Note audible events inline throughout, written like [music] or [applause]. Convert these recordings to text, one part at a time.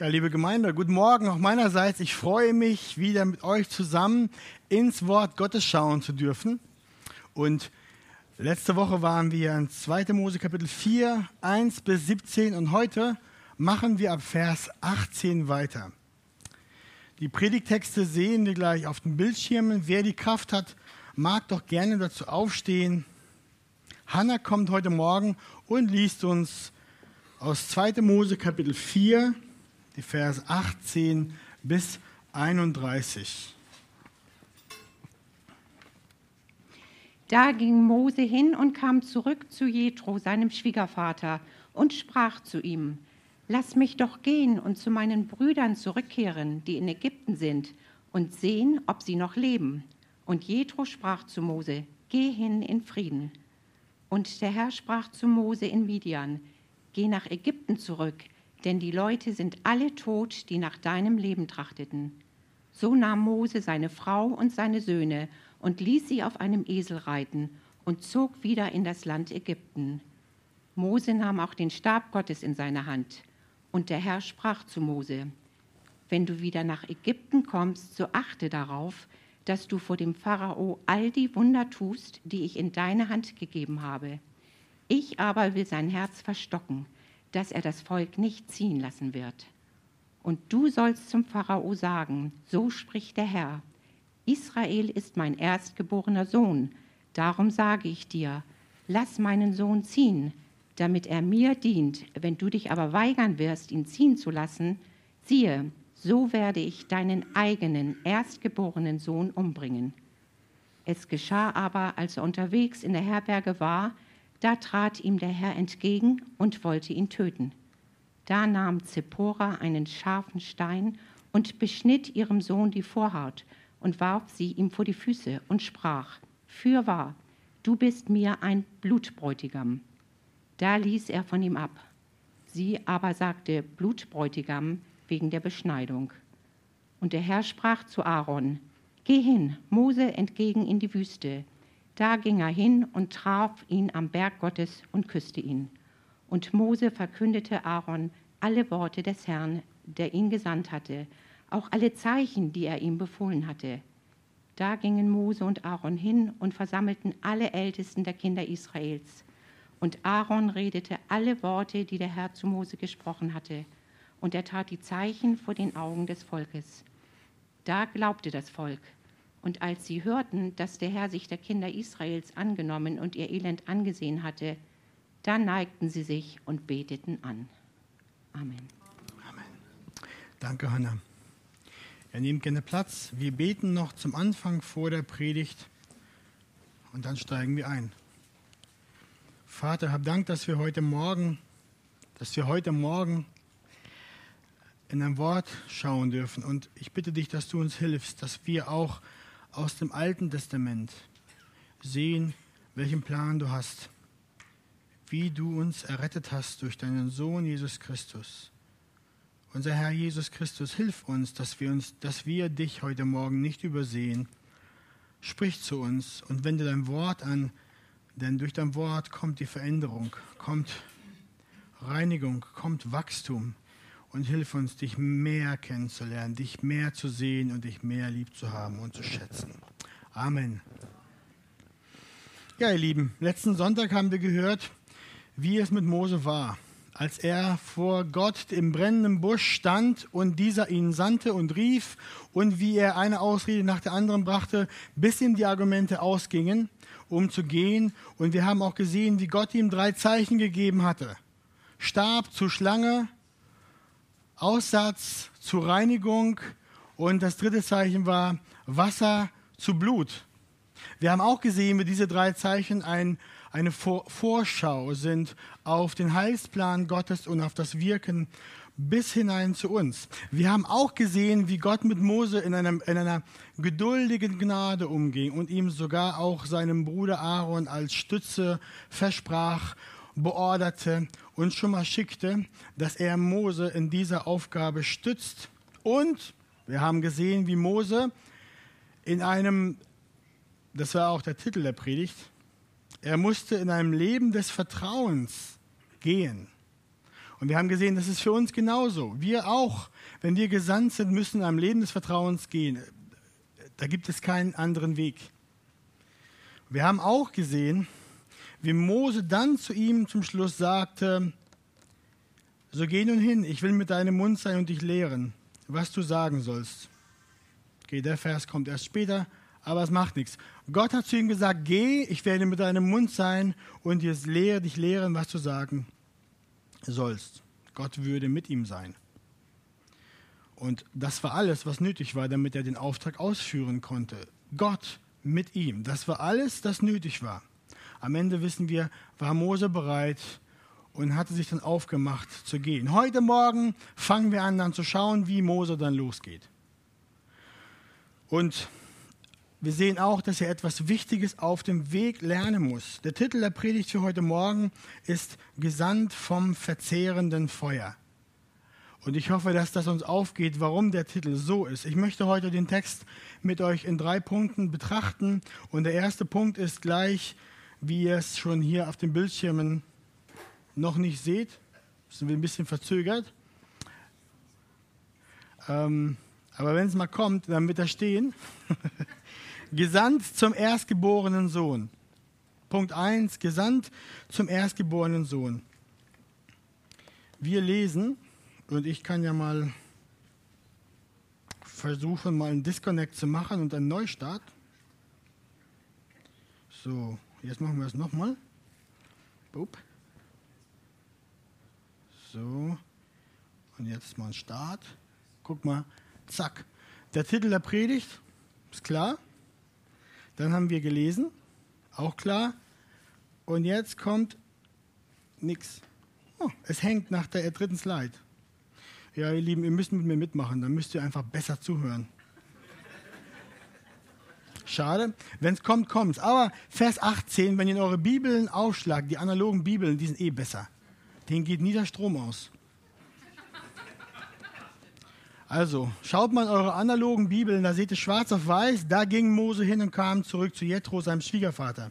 Ja, liebe Gemeinde, guten Morgen auch meinerseits. Ich freue mich, wieder mit euch zusammen ins Wort Gottes schauen zu dürfen. Und letzte Woche waren wir in 2. Mose Kapitel 4, 1 bis 17 und heute machen wir ab Vers 18 weiter. Die Predigtexte sehen wir gleich auf den Bildschirmen. Wer die Kraft hat, mag doch gerne dazu aufstehen. Hannah kommt heute Morgen und liest uns aus 2. Mose Kapitel 4, die Verse 18 bis 31. Da ging Mose hin und kam zurück zu Jethro, seinem Schwiegervater, und sprach zu ihm: Lass mich doch gehen und zu meinen Brüdern zurückkehren, die in Ägypten sind, und sehen, ob sie noch leben. Und Jethro sprach zu Mose: Geh hin in Frieden. Und der Herr sprach zu Mose in Midian: Geh nach Ägypten zurück, denn die Leute sind alle tot, die nach deinem Leben trachteten. So nahm Mose seine Frau und seine Söhne und ließ sie auf einem Esel reiten und zog wieder in das Land Ägypten. Mose nahm auch den Stab Gottes in seine Hand. Und der Herr sprach zu Mose, wenn du wieder nach Ägypten kommst, so achte darauf, dass du vor dem Pharao all die Wunder tust, die ich in deine Hand gegeben habe. Ich aber will sein Herz verstocken, dass er das Volk nicht ziehen lassen wird. Und du sollst zum Pharao sagen, so spricht der Herr, Israel ist mein erstgeborener Sohn, darum sage ich dir, lass meinen Sohn ziehen, damit er mir dient. Wenn du dich aber weigern wirst, ihn ziehen zu lassen, siehe, so werde ich deinen eigenen erstgeborenen Sohn umbringen. Es geschah aber, als er unterwegs in der Herberge war, da trat ihm der Herr entgegen und wollte ihn töten. Da nahm Zippora einen scharfen Stein und beschnitt ihrem Sohn die Vorhaut und warf sie ihm vor die Füße und sprach, Fürwahr, du bist mir ein Blutbräutigam. Da ließ er von ihm ab. Sie aber sagte Blutbräutigam wegen der Beschneidung. Und der Herr sprach zu Aaron, Geh hin, Mose entgegen in die Wüste. Da ging er hin und traf ihn am Berg Gottes und küsste ihn. Und Mose verkündete Aaron alle Worte des Herrn, der ihn gesandt hatte, auch alle Zeichen, die er ihm befohlen hatte. Da gingen Mose und Aaron hin und versammelten alle Ältesten der Kinder Israels. Und Aaron redete alle Worte, die der Herr zu Mose gesprochen hatte. Und er tat die Zeichen vor den Augen des Volkes. Da glaubte das Volk. Und als sie hörten, dass der Herr sich der Kinder Israels angenommen und ihr Elend angesehen hatte, dann neigten sie sich und beteten an. Amen. Amen. Danke, Hannah. Er nimmt gerne Platz. Wir beten noch zum Anfang vor der Predigt und dann steigen wir ein. Vater, hab Dank, dass wir heute Morgen, dass wir heute Morgen in ein Wort schauen dürfen. Und ich bitte dich, dass du uns hilfst, dass wir auch aus dem Alten Testament sehen, welchen Plan du hast, wie du uns errettet hast durch deinen Sohn Jesus Christus. Unser Herr Jesus Christus, hilf uns, dass wir uns, dass wir dich heute Morgen nicht übersehen. Sprich zu uns und wende dein Wort an, denn durch dein Wort kommt die Veränderung, kommt Reinigung, kommt Wachstum und hilf uns, dich mehr kennenzulernen, dich mehr zu sehen und dich mehr lieb zu haben und zu schätzen. Amen. Ja, ihr Lieben, letzten Sonntag haben wir gehört, wie es mit Mose war, als er vor Gott im brennenden Busch stand und dieser ihn sandte und rief und wie er eine Ausrede nach der anderen brachte, bis ihm die Argumente ausgingen, um zu gehen. Und wir haben auch gesehen, wie Gott ihm drei Zeichen gegeben hatte. Stab zu Schlange, Aussatz zur Reinigung und das dritte Zeichen war Wasser zu Blut. Wir haben auch gesehen, wie diese drei Zeichen ein, eine Vorschau sind auf den Heilsplan Gottes und auf das Wirken bis hinein zu uns. Wir haben auch gesehen, wie Gott mit Mose in, einem, in einer geduldigen Gnade umging und ihm sogar auch seinem Bruder Aaron als Stütze versprach beorderte und schon mal schickte, dass er Mose in dieser Aufgabe stützt. Und wir haben gesehen, wie Mose in einem, das war auch der Titel der Predigt, er musste in einem Leben des Vertrauens gehen. Und wir haben gesehen, das ist für uns genauso. Wir auch, wenn wir gesandt sind, müssen am Leben des Vertrauens gehen. Da gibt es keinen anderen Weg. Wir haben auch gesehen, wie Mose dann zu ihm zum Schluss sagte, so geh nun hin, ich will mit deinem Mund sein und dich lehren, was du sagen sollst. Okay, der Vers kommt erst später, aber es macht nichts. Gott hat zu ihm gesagt, geh, ich werde mit deinem Mund sein und dich lehren, was du sagen sollst. Gott würde mit ihm sein. Und das war alles, was nötig war, damit er den Auftrag ausführen konnte. Gott mit ihm. Das war alles, das nötig war. Am Ende wissen wir, war Mose bereit und hatte sich dann aufgemacht zu gehen. Heute Morgen fangen wir an, dann zu schauen, wie Mose dann losgeht. Und wir sehen auch, dass er etwas Wichtiges auf dem Weg lernen muss. Der Titel der Predigt für heute Morgen ist Gesandt vom verzehrenden Feuer. Und ich hoffe, dass das uns aufgeht, warum der Titel so ist. Ich möchte heute den Text mit euch in drei Punkten betrachten. Und der erste Punkt ist gleich, wie ihr es schon hier auf den Bildschirmen noch nicht seht. Sind wir ein bisschen verzögert. Ähm, aber wenn es mal kommt, dann wird er stehen. [laughs] gesandt zum erstgeborenen Sohn. Punkt 1, gesandt zum erstgeborenen Sohn. Wir lesen, und ich kann ja mal versuchen, mal einen Disconnect zu machen und einen Neustart. So, jetzt machen wir es nochmal. So, und jetzt mal ein Start. Guck mal, zack. Der Titel der Predigt ist klar. Dann haben wir gelesen, auch klar. Und jetzt kommt nichts. Oh, es hängt nach der dritten Slide. Ja, ihr Lieben, ihr müsst mit mir mitmachen, dann müsst ihr einfach besser zuhören. Schade. Wenn es kommt, kommt es. Aber Vers 18, wenn ihr in eure Bibeln aufschlagt, die analogen Bibeln, die sind eh besser. Denen geht nie der Strom aus. Also, schaut mal in eure analogen Bibeln, da seht ihr schwarz auf weiß, da ging Mose hin und kam zurück zu Jethro, seinem Schwiegervater.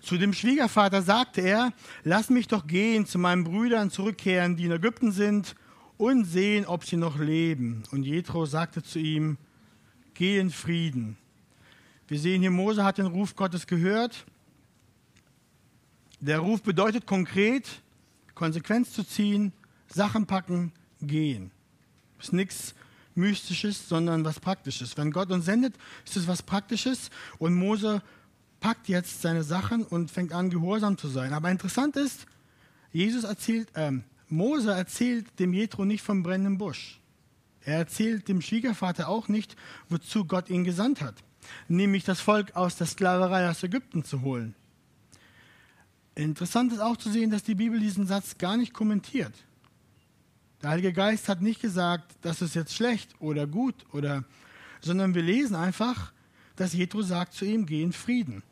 Zu dem Schwiegervater sagte er, lass mich doch gehen, zu meinen Brüdern zurückkehren, die in Ägypten sind, und sehen, ob sie noch leben. Und Jethro sagte zu ihm, geh in Frieden. Wir sehen hier, Mose hat den Ruf Gottes gehört. Der Ruf bedeutet konkret, Konsequenz zu ziehen, Sachen packen, gehen ist nichts Mystisches, sondern was Praktisches. Wenn Gott uns sendet, ist es was Praktisches und Mose packt jetzt seine Sachen und fängt an, gehorsam zu sein. Aber interessant ist, Jesus erzählt, äh, Mose erzählt dem Jethro nicht vom brennenden Busch. Er erzählt dem Schwiegervater auch nicht, wozu Gott ihn gesandt hat, nämlich das Volk aus der Sklaverei aus Ägypten zu holen. Interessant ist auch zu sehen, dass die Bibel diesen Satz gar nicht kommentiert. Der Heilige Geist hat nicht gesagt, das ist jetzt schlecht oder gut oder, sondern wir lesen einfach, dass Jethro sagt zu ihm, geh in Frieden.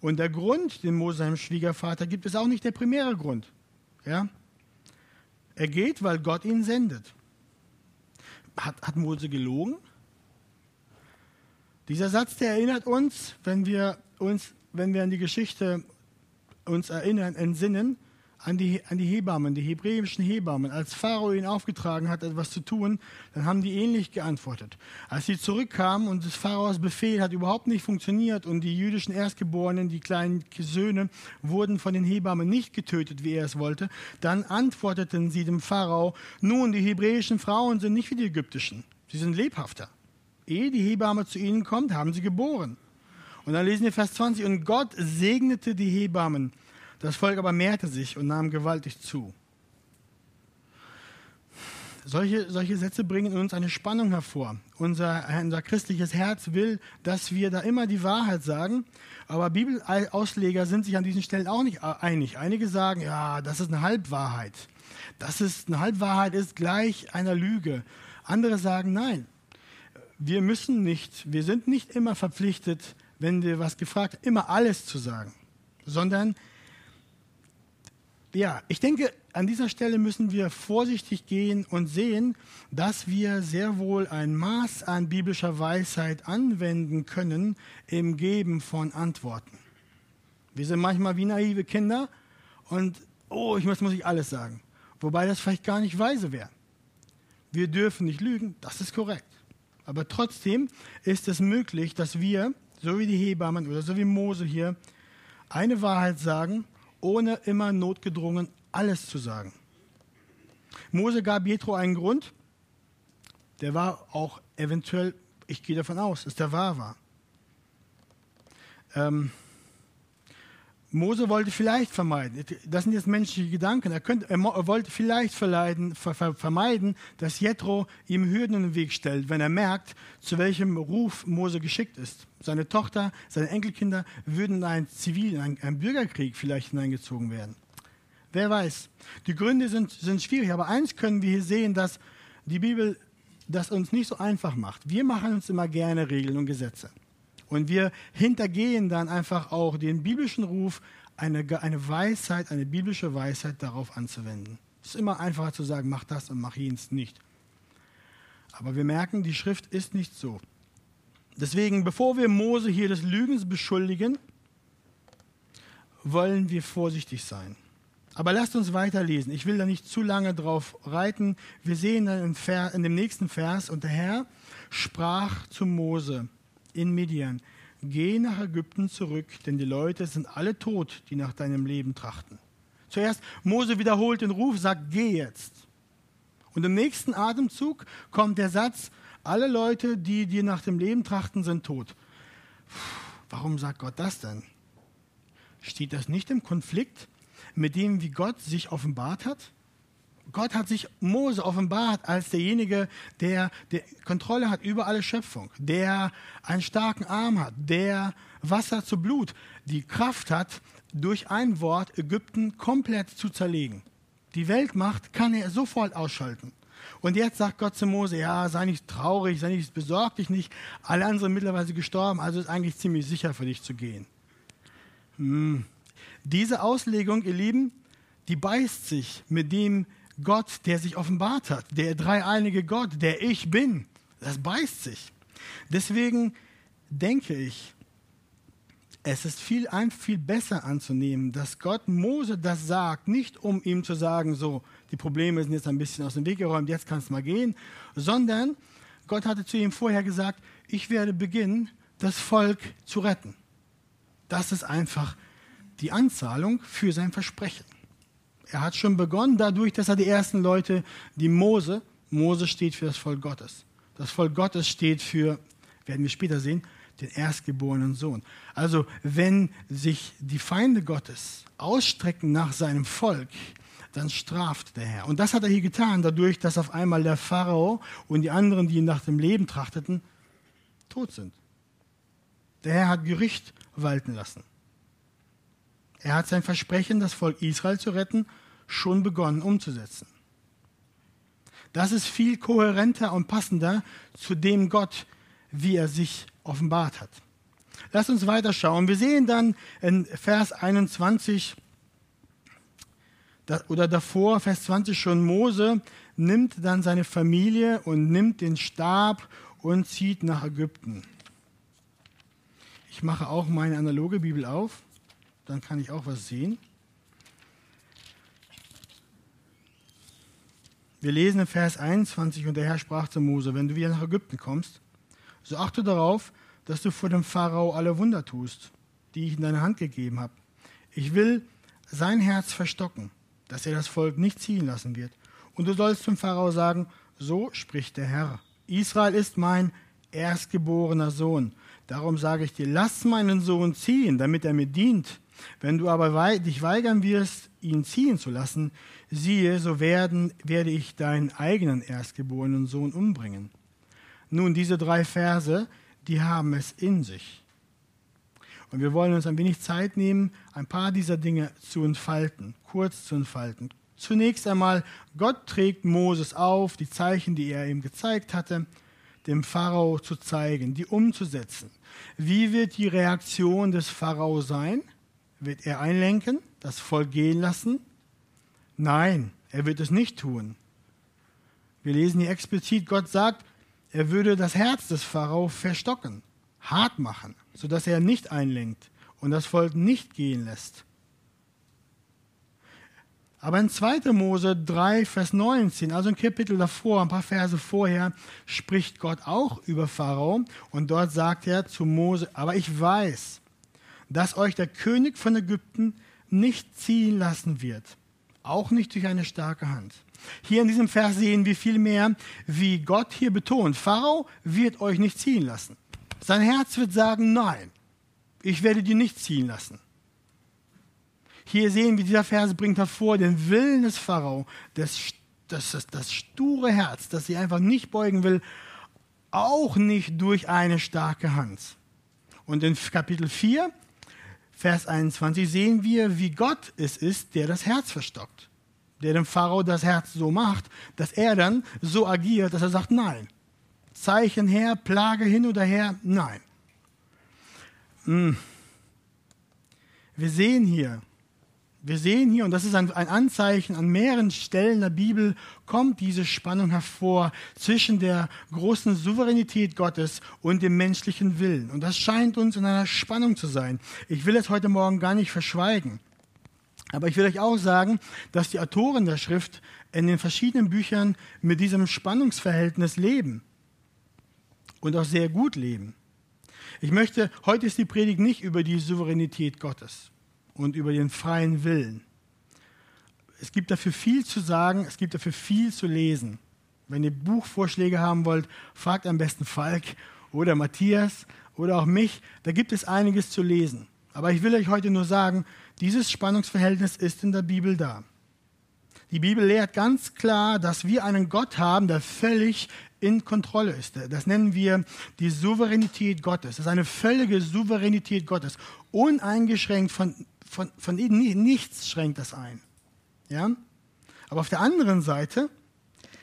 Und der Grund, den Mose seinem Schwiegervater gibt, ist auch nicht der primäre Grund. Ja? Er geht, weil Gott ihn sendet. Hat, hat Mose gelogen? Dieser Satz, der erinnert uns, wenn wir uns, wenn wir an die Geschichte uns erinnern, entsinnen, an die, an die Hebammen, die hebräischen Hebammen. Als Pharao ihnen aufgetragen hat, etwas zu tun, dann haben die ähnlich geantwortet. Als sie zurückkamen und das Pharaos Befehl hat überhaupt nicht funktioniert und die jüdischen Erstgeborenen, die kleinen Söhne, wurden von den Hebammen nicht getötet, wie er es wollte, dann antworteten sie dem Pharao, nun, die hebräischen Frauen sind nicht wie die ägyptischen, sie sind lebhafter. Ehe die Hebamme zu ihnen kommt, haben sie geboren. Und dann lesen wir Vers 20, und Gott segnete die Hebammen das Volk aber mehrte sich und nahm gewaltig zu. Solche, solche Sätze bringen in uns eine Spannung hervor. Unser, unser christliches Herz will, dass wir da immer die Wahrheit sagen, aber Bibelausleger sind sich an diesen Stellen auch nicht einig. Einige sagen, ja, das ist eine Halbwahrheit. Das ist eine Halbwahrheit ist gleich einer Lüge. Andere sagen, nein, wir müssen nicht, wir sind nicht immer verpflichtet, wenn wir was gefragt, immer alles zu sagen, sondern ja, ich denke, an dieser Stelle müssen wir vorsichtig gehen und sehen, dass wir sehr wohl ein Maß an biblischer Weisheit anwenden können im Geben von Antworten. Wir sind manchmal wie naive Kinder und, oh, ich muss, muss ich alles sagen. Wobei das vielleicht gar nicht weise wäre. Wir dürfen nicht lügen, das ist korrekt. Aber trotzdem ist es möglich, dass wir, so wie die Hebammen oder so wie Mose hier, eine Wahrheit sagen, ohne immer notgedrungen alles zu sagen. Mose gab Jethro einen Grund, der war auch eventuell, ich gehe davon aus, dass der wahr war. Ähm, Mose wollte vielleicht vermeiden, das sind jetzt menschliche Gedanken, er, könnte, er wollte vielleicht vermeiden, dass Jethro ihm Hürden in den Weg stellt, wenn er merkt, zu welchem Ruf Mose geschickt ist. Seine Tochter, seine Enkelkinder würden in einen Zivil, in einen, einen Bürgerkrieg vielleicht hineingezogen werden. Wer weiß. Die Gründe sind, sind schwierig, aber eins können wir hier sehen, dass die Bibel das uns nicht so einfach macht. Wir machen uns immer gerne Regeln und Gesetze. Und wir hintergehen dann einfach auch den biblischen Ruf, eine, eine Weisheit, eine biblische Weisheit darauf anzuwenden. Es ist immer einfacher zu sagen, mach das und mach jenes nicht. Aber wir merken, die Schrift ist nicht so. Deswegen, bevor wir Mose hier des Lügens beschuldigen, wollen wir vorsichtig sein. Aber lasst uns weiterlesen. Ich will da nicht zu lange drauf reiten. Wir sehen dann in, dem nächsten Vers, und der Herr sprach zu Mose, in Midian, geh nach Ägypten zurück, denn die Leute sind alle tot, die nach deinem Leben trachten. Zuerst Mose wiederholt den Ruf, sagt, geh jetzt. Und im nächsten Atemzug kommt der Satz, alle Leute, die dir nach dem Leben trachten, sind tot. Warum sagt Gott das denn? Steht das nicht im Konflikt mit dem, wie Gott sich offenbart hat? Gott hat sich Mose offenbart als derjenige, der die Kontrolle hat über alle Schöpfung, der einen starken Arm hat, der Wasser zu Blut, die Kraft hat, durch ein Wort Ägypten komplett zu zerlegen. Die Weltmacht kann er sofort ausschalten. Und jetzt sagt Gott zu Mose, ja, sei nicht traurig, sei nicht, besorg dich nicht. Alle anderen sind mittlerweile gestorben, also ist eigentlich ziemlich sicher für dich zu gehen. Hm. Diese Auslegung, ihr Lieben, die beißt sich mit dem, Gott, der sich offenbart hat, der dreieinige Gott, der ich bin. Das beißt sich. Deswegen denke ich, es ist viel, ein, viel besser anzunehmen, dass Gott Mose das sagt, nicht um ihm zu sagen, so, die Probleme sind jetzt ein bisschen aus dem Weg geräumt, jetzt kannst du mal gehen, sondern Gott hatte zu ihm vorher gesagt, ich werde beginnen, das Volk zu retten. Das ist einfach die Anzahlung für sein Versprechen. Er hat schon begonnen dadurch, dass er die ersten Leute, die Mose, Mose steht für das Volk Gottes. Das Volk Gottes steht für, werden wir später sehen, den erstgeborenen Sohn. Also wenn sich die Feinde Gottes ausstrecken nach seinem Volk, dann straft der Herr. Und das hat er hier getan, dadurch, dass auf einmal der Pharao und die anderen, die nach dem Leben trachteten, tot sind. Der Herr hat Gericht walten lassen. Er hat sein Versprechen, das Volk Israel zu retten, schon begonnen umzusetzen. Das ist viel kohärenter und passender zu dem Gott, wie er sich offenbart hat. Lass uns weiterschauen. Wir sehen dann in Vers 21 oder davor, Vers 20 schon, Mose nimmt dann seine Familie und nimmt den Stab und zieht nach Ägypten. Ich mache auch meine analoge Bibel auf dann kann ich auch was sehen. Wir lesen in Vers 21, und der Herr sprach zu Mose, wenn du wieder nach Ägypten kommst, so achte darauf, dass du vor dem Pharao alle Wunder tust, die ich in deine Hand gegeben habe. Ich will sein Herz verstocken, dass er das Volk nicht ziehen lassen wird. Und du sollst zum Pharao sagen, so spricht der Herr. Israel ist mein erstgeborener Sohn. Darum sage ich dir, lass meinen Sohn ziehen, damit er mir dient. Wenn du aber dich weigern wirst, ihn ziehen zu lassen, siehe, so werden, werde ich deinen eigenen erstgeborenen Sohn umbringen. Nun, diese drei Verse, die haben es in sich. Und wir wollen uns ein wenig Zeit nehmen, ein paar dieser Dinge zu entfalten, kurz zu entfalten. Zunächst einmal, Gott trägt Moses auf, die Zeichen, die er ihm gezeigt hatte, dem Pharao zu zeigen, die umzusetzen. Wie wird die Reaktion des Pharao sein? Wird er einlenken, das Volk gehen lassen? Nein, er wird es nicht tun. Wir lesen hier explizit, Gott sagt, er würde das Herz des Pharao verstocken, hart machen, sodass er nicht einlenkt und das Volk nicht gehen lässt. Aber in 2. Mose 3, Vers 19, also ein Kapitel davor, ein paar Verse vorher, spricht Gott auch über Pharao und dort sagt er zu Mose, aber ich weiß, dass euch der König von Ägypten nicht ziehen lassen wird, auch nicht durch eine starke Hand. Hier in diesem Vers sehen wir vielmehr, wie Gott hier betont, Pharao wird euch nicht ziehen lassen. Sein Herz wird sagen, nein, ich werde dir nicht ziehen lassen. Hier sehen wir, dieser Vers bringt hervor den Willen des Pharao, das, das, das, das sture Herz, das sie einfach nicht beugen will, auch nicht durch eine starke Hand. Und in Kapitel 4, Vers 21 sehen wir, wie Gott es ist, der das Herz verstockt. Der dem Pharao das Herz so macht, dass er dann so agiert, dass er sagt, nein. Zeichen her, Plage hin oder her, nein. Hm. Wir sehen hier, wir sehen hier, und das ist ein, Anzeichen, an mehreren Stellen der Bibel kommt diese Spannung hervor zwischen der großen Souveränität Gottes und dem menschlichen Willen. Und das scheint uns in einer Spannung zu sein. Ich will es heute Morgen gar nicht verschweigen. Aber ich will euch auch sagen, dass die Autoren der Schrift in den verschiedenen Büchern mit diesem Spannungsverhältnis leben und auch sehr gut leben. Ich möchte, heute ist die Predigt nicht über die Souveränität Gottes und über den freien Willen. Es gibt dafür viel zu sagen, es gibt dafür viel zu lesen. Wenn ihr Buchvorschläge haben wollt, fragt am besten Falk oder Matthias oder auch mich. Da gibt es einiges zu lesen. Aber ich will euch heute nur sagen, dieses Spannungsverhältnis ist in der Bibel da. Die Bibel lehrt ganz klar, dass wir einen Gott haben, der völlig in Kontrolle ist. Das nennen wir die Souveränität Gottes. Das ist eine völlige Souveränität Gottes, uneingeschränkt von von, von ihnen nichts schränkt das ein. Ja? Aber auf der anderen Seite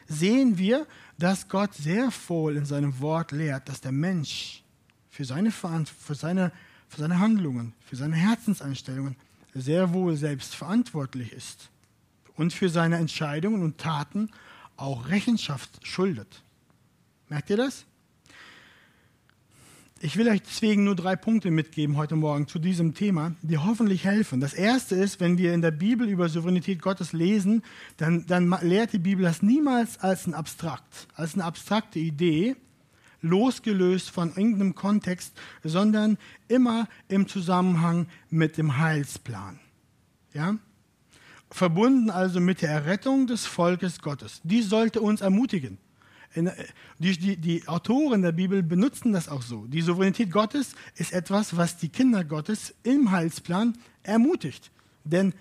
sehen wir, dass Gott sehr wohl in seinem Wort lehrt, dass der Mensch für seine, für seine, für seine Handlungen, für seine Herzenseinstellungen sehr wohl selbst verantwortlich ist und für seine Entscheidungen und Taten auch Rechenschaft schuldet. Merkt ihr das? Ich will euch deswegen nur drei Punkte mitgeben heute Morgen zu diesem Thema, die hoffentlich helfen. Das erste ist, wenn wir in der Bibel über Souveränität Gottes lesen, dann, dann lehrt die Bibel das niemals als ein Abstrakt, als eine abstrakte Idee, losgelöst von irgendeinem Kontext, sondern immer im Zusammenhang mit dem Heilsplan. Ja? Verbunden also mit der Errettung des Volkes Gottes. Die sollte uns ermutigen. Äh, die, die, die, Autoren der Bibel benutzen das auch so. Die Souveränität Gottes ist etwas, was die Kinder Gottes im Heilsplan ermutigt. Denn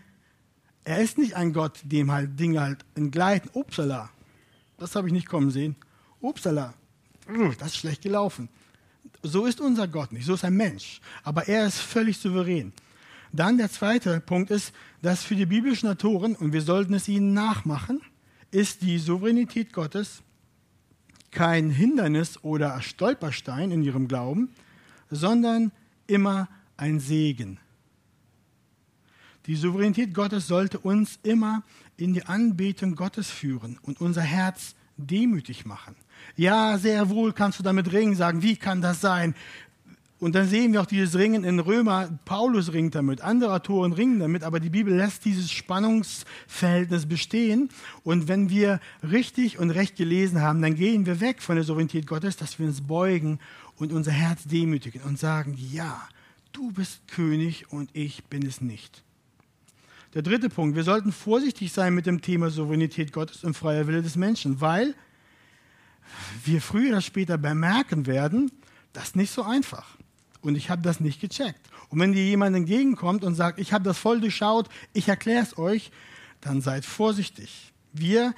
er ist nicht ein Gott, dem halt Dinge halt entgleiten. Upsala, das habe ich nicht kommen sehen. Upsala, das ist schlecht gelaufen. So ist unser Gott nicht, so ist ein Mensch. Aber er ist völlig souverän. Dann der zweite Punkt ist, dass für die biblischen Autoren, und wir sollten es ihnen nachmachen, ist die Souveränität Gottes kein Hindernis oder Stolperstein in ihrem Glauben, sondern immer ein Segen. Die Souveränität Gottes sollte uns immer in die Anbetung Gottes führen und unser Herz demütig machen. Ja, sehr wohl kannst du damit ringen, sagen, wie kann das sein? Und dann sehen wir auch dieses Ringen in Römer. Paulus ringt damit, andere Autoren ringen damit, aber die Bibel lässt dieses Spannungsverhältnis bestehen. Und wenn wir richtig und recht gelesen haben, dann gehen wir weg von der Souveränität Gottes, dass wir uns beugen und unser Herz demütigen und sagen, ja, du bist König und ich bin es nicht. Der dritte Punkt, wir sollten vorsichtig sein mit dem Thema Souveränität Gottes und freier Wille des Menschen, weil wir früher oder später bemerken werden, das ist nicht so einfach. Und ich habe das nicht gecheckt. Und wenn dir jemand entgegenkommt und sagt, ich habe das voll durchschaut, ich erkläre es euch, dann seid vorsichtig. Wir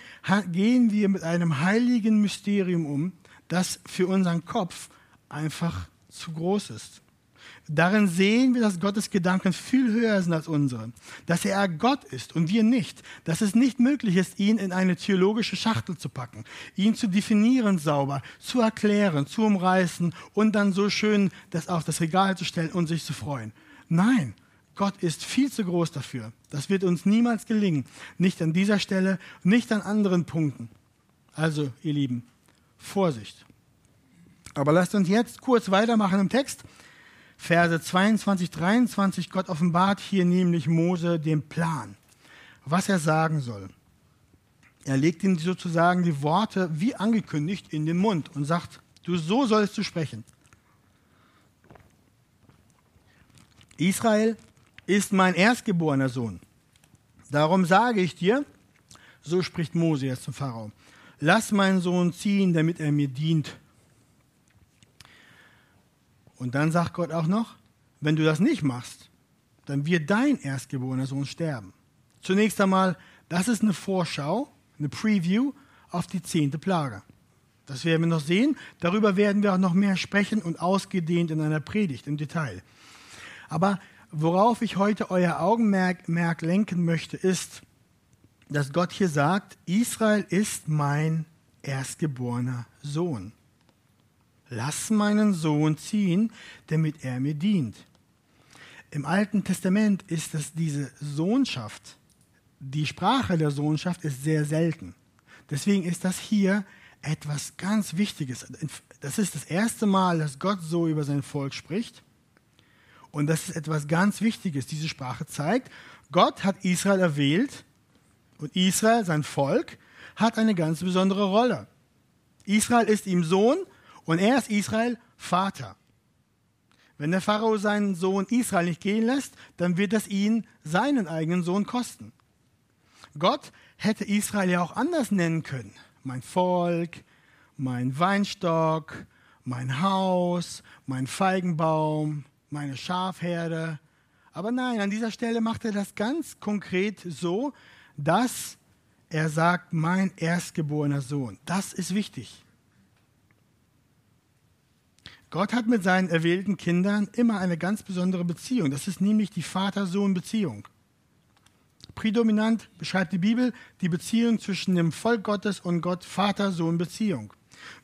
gehen wir mit einem heiligen Mysterium um, das für unseren Kopf einfach zu groß ist. Darin sehen wir, dass Gottes Gedanken viel höher sind als unsere, dass er Gott ist und wir nicht, dass es nicht möglich ist, ihn in eine theologische Schachtel zu packen, ihn zu definieren sauber, zu erklären, zu umreißen und dann so schön das auf das Regal zu stellen und sich zu freuen. Nein, Gott ist viel zu groß dafür. Das wird uns niemals gelingen. Nicht an dieser Stelle, nicht an anderen Punkten. Also, ihr Lieben, Vorsicht. Aber lasst uns jetzt kurz weitermachen im Text. Verse 22, 23, Gott offenbart hier nämlich Mose den Plan. was er sagen soll. Er legt ihm sozusagen die Worte wie angekündigt in den Mund und sagt, du so sollst du sprechen. Israel ist mein erstgeborener Sohn. Darum sage ich dir, so spricht Mose jetzt zum Pharao, lass meinen Sohn ziehen, damit er mir dient. Und dann sagt Gott auch noch, wenn du das nicht machst, dann wird dein erstgeborener Sohn sterben. Zunächst einmal, das ist eine Vorschau, eine Preview auf die zehnte Plage. Das werden wir noch sehen. Darüber werden wir auch noch mehr sprechen und ausgedehnt in einer Predigt im Detail. Aber worauf ich heute euer Augenmerk lenken möchte, ist, dass Gott hier sagt, Israel ist mein erstgeborener Sohn. Lass meinen Sohn ziehen, damit er mir dient. Im Alten Testament ist es diese Sohnschaft, die Sprache der Sohnschaft ist sehr selten. Deswegen ist das hier etwas ganz Wichtiges. Das ist das erste Mal, dass Gott so über sein Volk spricht. Und das ist etwas ganz Wichtiges. Diese Sprache zeigt, Gott hat Israel erwählt und Israel, sein Volk, hat eine ganz besondere Rolle. Israel ist ihm Sohn und er ist Israel Vater. Wenn der Pharao seinen Sohn Israel nicht gehen lässt, dann wird das ihn seinen eigenen Sohn kosten. Gott hätte Israel ja auch anders nennen können. Mein Volk, mein Weinstock, mein Haus, mein Feigenbaum, meine Schafherde. Aber nein, an dieser Stelle macht er das ganz konkret so, dass er sagt, mein erstgeborener Sohn. Das ist wichtig. Gott hat mit seinen erwählten Kindern immer eine ganz besondere Beziehung. Das ist nämlich die Vater-Sohn-Beziehung. Prädominant beschreibt die Bibel die Beziehung zwischen dem Volk Gottes und Gott Vater-Sohn-Beziehung.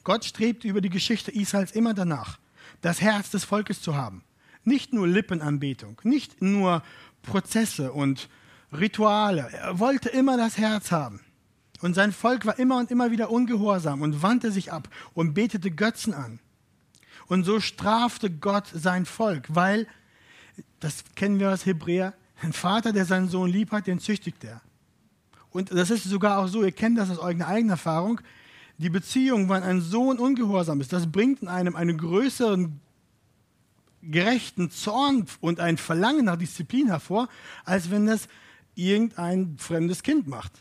Gott strebt über die Geschichte Israels immer danach, das Herz des Volkes zu haben. Nicht nur Lippenanbetung, nicht nur Prozesse und Rituale. Er wollte immer das Herz haben. Und sein Volk war immer und immer wieder ungehorsam und wandte sich ab und betete Götzen an. Und so strafte Gott sein Volk, weil, das kennen wir aus Hebräer, ein Vater, der seinen Sohn lieb hat, den züchtigt er. Und das ist sogar auch so, ihr kennt das aus eurer eigenen Erfahrung, die Beziehung, wenn ein Sohn ungehorsam ist, das bringt in einem einen größeren gerechten Zorn und ein Verlangen nach Disziplin hervor, als wenn das irgendein fremdes Kind macht.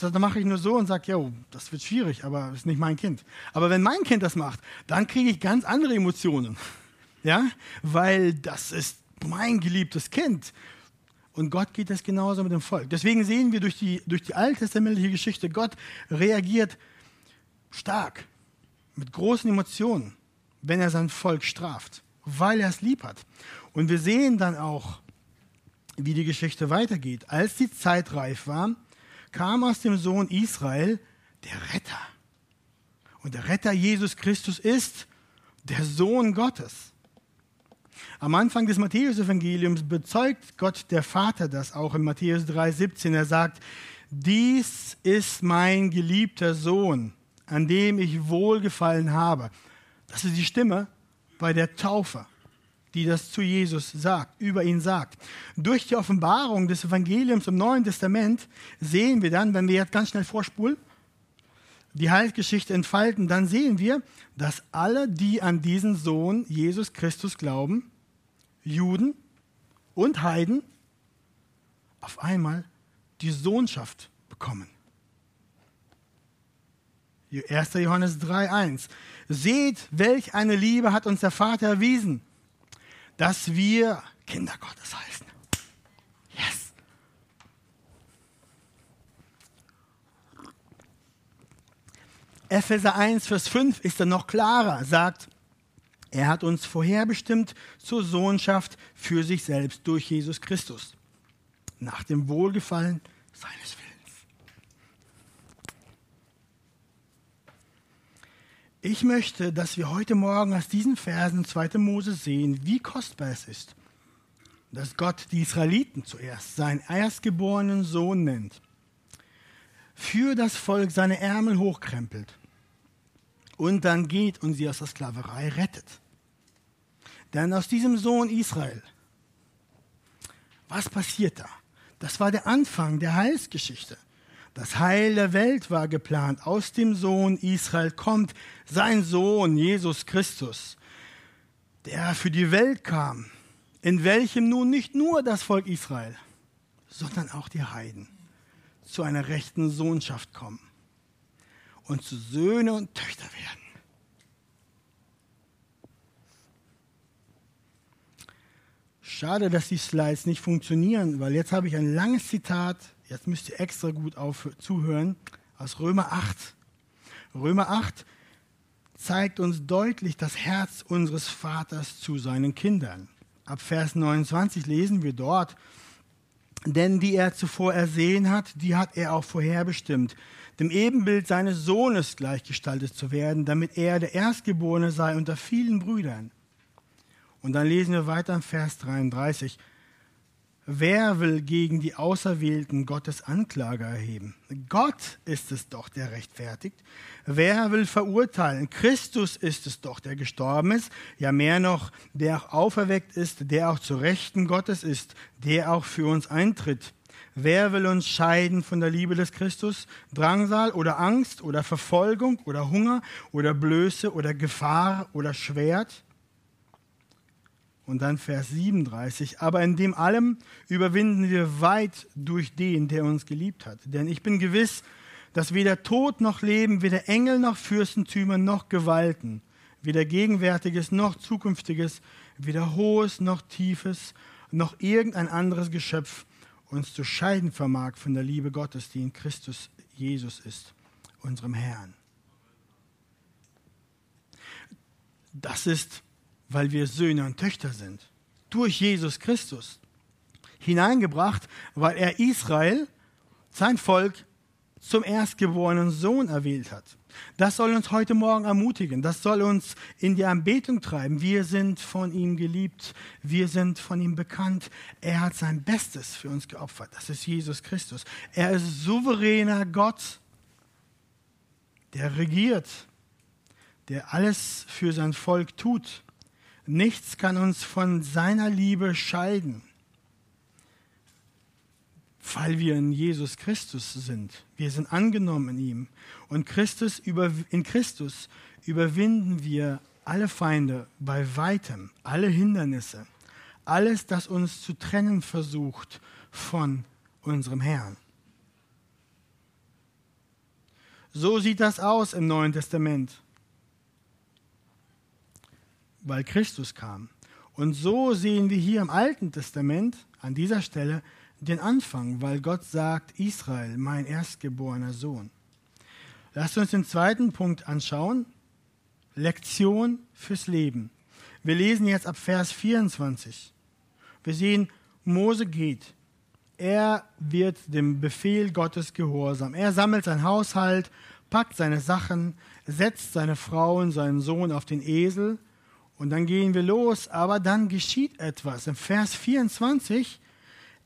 Da mache ich nur so und sage, ja, das wird schwierig, aber ist nicht mein Kind. Aber wenn mein Kind das macht, dann kriege ich ganz andere Emotionen. [laughs] Ja, weil das ist mein geliebtes Kind. Und Gott geht das genauso mit dem Volk. Deswegen sehen wir durch die, durch die alttestamentliche Geschichte, Gott reagiert stark, mit großen Emotionen, wenn er sein Volk straft, weil er es lieb hat. Und wir sehen dann auch, wie die Geschichte weitergeht. Als die Zeit reif war, kam aus dem Sohn Israel der Retter. Und der Retter Jesus Christus ist der Sohn Gottes. Am Anfang des Matthäus-Evangeliums bezeugt Gott der Vater das auch in Matthäus 3,17. Er sagt: Dies ist mein geliebter Sohn, an dem ich wohlgefallen habe. Das ist die Stimme bei der Taufe die das zu Jesus sagt, über ihn sagt. Durch die Offenbarung des Evangeliums im Neuen Testament sehen wir dann, wenn wir jetzt ganz schnell vorspulen, die Heilsgeschichte entfalten, dann sehen wir, dass alle, die an diesen Sohn Jesus Christus glauben, Juden und Heiden, auf einmal die Sohnschaft bekommen. 1. Johannes 3.1. Seht, welch eine Liebe hat uns der Vater erwiesen, dass wir Kinder Gottes heißen. Yes. Epheser 1, Vers 5 ist dann noch klarer, sagt, er hat uns vorherbestimmt zur Sohnschaft für sich selbst durch Jesus Christus, nach dem Wohlgefallen seines Willens. Ich möchte, dass wir heute Morgen aus diesen Versen 2. Mose sehen, wie kostbar es ist, dass Gott die Israeliten zuerst seinen erstgeborenen Sohn nennt, für das Volk seine Ärmel hochkrempelt und dann geht und sie aus der Sklaverei rettet. Denn aus diesem Sohn Israel, was passiert da? Das war der Anfang der Heilsgeschichte. Das Heil der Welt war geplant. Aus dem Sohn Israel kommt sein Sohn Jesus Christus, der für die Welt kam, in welchem nun nicht nur das Volk Israel, sondern auch die Heiden zu einer rechten Sohnschaft kommen und zu Söhne und Töchter werden. Schade, dass die Slides nicht funktionieren, weil jetzt habe ich ein langes Zitat, jetzt müsst ihr extra gut auf, zuhören, aus Römer 8. Römer 8 zeigt uns deutlich das Herz unseres Vaters zu seinen Kindern. Ab Vers 29 lesen wir dort, denn die er zuvor ersehen hat, die hat er auch vorherbestimmt, dem Ebenbild seines Sohnes gleichgestaltet zu werden, damit er der Erstgeborene sei unter vielen Brüdern. Und dann lesen wir weiter im Vers 33. Wer will gegen die Auserwählten Gottes Anklage erheben? Gott ist es doch, der rechtfertigt. Wer will verurteilen? Christus ist es doch, der gestorben ist. Ja, mehr noch, der auch auferweckt ist, der auch zu Rechten Gottes ist, der auch für uns eintritt. Wer will uns scheiden von der Liebe des Christus? Drangsal oder Angst oder Verfolgung oder Hunger oder Blöße oder Gefahr oder Schwert? Und dann Vers 37. Aber in dem allem überwinden wir weit durch den, der uns geliebt hat. Denn ich bin gewiss, dass weder Tod noch Leben, weder Engel noch Fürstentümer noch Gewalten, weder Gegenwärtiges noch Zukünftiges, weder Hohes noch Tiefes, noch irgendein anderes Geschöpf uns zu scheiden vermag von der Liebe Gottes, die in Christus Jesus ist, unserem Herrn. Das ist weil wir Söhne und Töchter sind. Durch Jesus Christus. Hineingebracht, weil er Israel, sein Volk, zum erstgeborenen Sohn erwählt hat. Das soll uns heute Morgen ermutigen. Das soll uns in die Anbetung treiben. Wir sind von ihm geliebt. Wir sind von ihm bekannt. Er hat sein Bestes für uns geopfert. Das ist Jesus Christus. Er ist souveräner Gott, der regiert, der alles für sein Volk tut. Nichts kann uns von seiner Liebe scheiden, weil wir in Jesus Christus sind. Wir sind angenommen in ihm. Und Christus über, in Christus überwinden wir alle Feinde bei weitem, alle Hindernisse, alles, das uns zu trennen versucht von unserem Herrn. So sieht das aus im Neuen Testament weil Christus kam. Und so sehen wir hier im Alten Testament an dieser Stelle den Anfang, weil Gott sagt, Israel, mein erstgeborener Sohn. Lasst uns den zweiten Punkt anschauen. Lektion fürs Leben. Wir lesen jetzt ab Vers 24. Wir sehen, Mose geht. Er wird dem Befehl Gottes gehorsam. Er sammelt sein Haushalt, packt seine Sachen, setzt seine Frau und seinen Sohn auf den Esel und dann gehen wir los, aber dann geschieht etwas. Im Vers 24,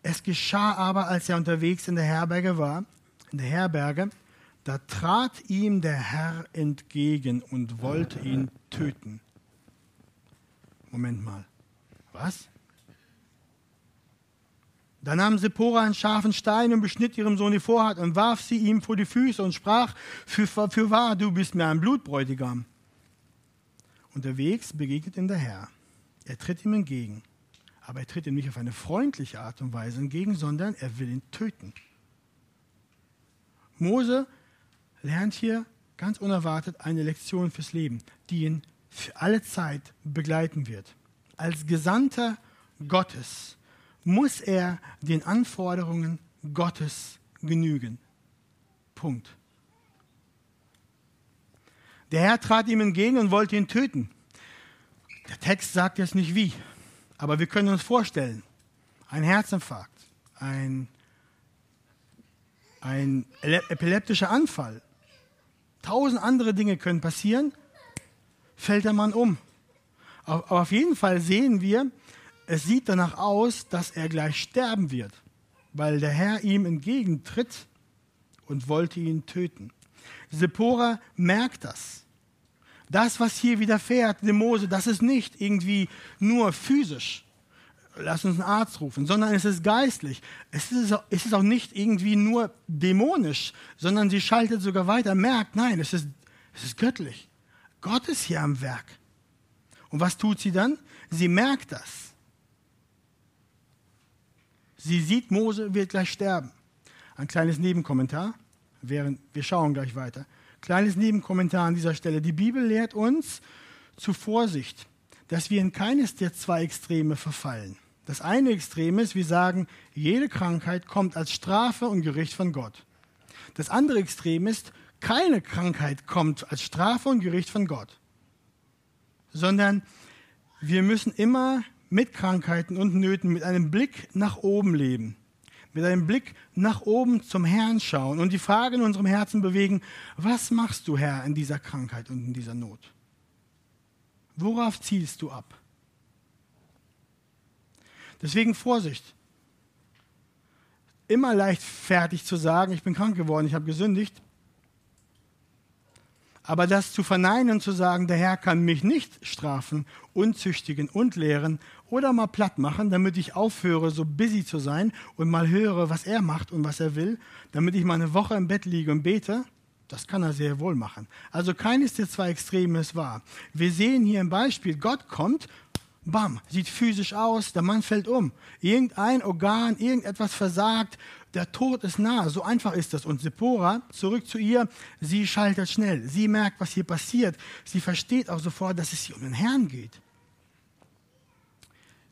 es geschah aber, als er unterwegs in der Herberge war, in der Herberge, da trat ihm der Herr entgegen und wollte ihn töten. Moment mal. Was? Da nahm Sephora einen scharfen Stein und beschnitt ihrem Sohn die Vorhaut und warf sie ihm vor die Füße und sprach, für, für wahr, du bist mir ein Blutbräutigam. Unterwegs begegnet ihm der Herr. Er tritt ihm entgegen. Aber er tritt ihm nicht auf eine freundliche Art und Weise entgegen, sondern er will ihn töten. Mose lernt hier ganz unerwartet eine Lektion fürs Leben, die ihn für alle Zeit begleiten wird. Als Gesandter Gottes muss er den Anforderungen Gottes genügen. Punkt. Der Herr trat ihm entgegen und wollte ihn töten. Der Text sagt jetzt nicht wie, aber wir können uns vorstellen, ein Herzinfarkt, ein, ein epileptischer Anfall, tausend andere Dinge können passieren, fällt der Mann um. Aber auf jeden Fall sehen wir, es sieht danach aus, dass er gleich sterben wird, weil der Herr ihm entgegentritt und wollte ihn töten. Sephora merkt das. Das, was hier widerfährt, dem Mose, das ist nicht irgendwie nur physisch. lass uns einen Arzt rufen, sondern es ist geistlich. Es ist, es ist auch nicht irgendwie nur dämonisch, sondern sie schaltet sogar weiter, merkt, nein, es ist, es ist göttlich. Gott ist hier am Werk. Und was tut sie dann? Sie merkt das. Sie sieht, Mose wird gleich sterben. Ein kleines Nebenkommentar, während wir schauen gleich weiter. Kleines Nebenkommentar an dieser Stelle. Die Bibel lehrt uns zu Vorsicht, dass wir in keines der zwei Extreme verfallen. Das eine Extrem ist, wir sagen, jede Krankheit kommt als Strafe und Gericht von Gott. Das andere Extrem ist, keine Krankheit kommt als Strafe und Gericht von Gott, sondern wir müssen immer mit Krankheiten und Nöten mit einem Blick nach oben leben, mit einem Blick nach oben zum Herrn schauen und die Frage in unserem Herzen bewegen, was machst du, Herr, in dieser Krankheit und in dieser Not? Worauf zielst du ab? Deswegen Vorsicht. Immer leicht fertig zu sagen, ich bin krank geworden, ich habe gesündigt. Aber das zu verneinen und zu sagen, der Herr kann mich nicht strafen, unzüchtigen und lehren oder mal platt machen, damit ich aufhöre, so busy zu sein und mal höre, was er macht und was er will, damit ich mal eine Woche im Bett liege und bete, das kann er sehr wohl machen. Also keines der zwei Extreme ist wahr. Wir sehen hier im Beispiel, Gott kommt, bam, sieht physisch aus, der Mann fällt um. Irgendein Organ, irgendetwas versagt, der Tod ist nahe. So einfach ist das. Und Sephora, zurück zu ihr, sie schaltet schnell. Sie merkt, was hier passiert. Sie versteht auch sofort, dass es hier um den Herrn geht.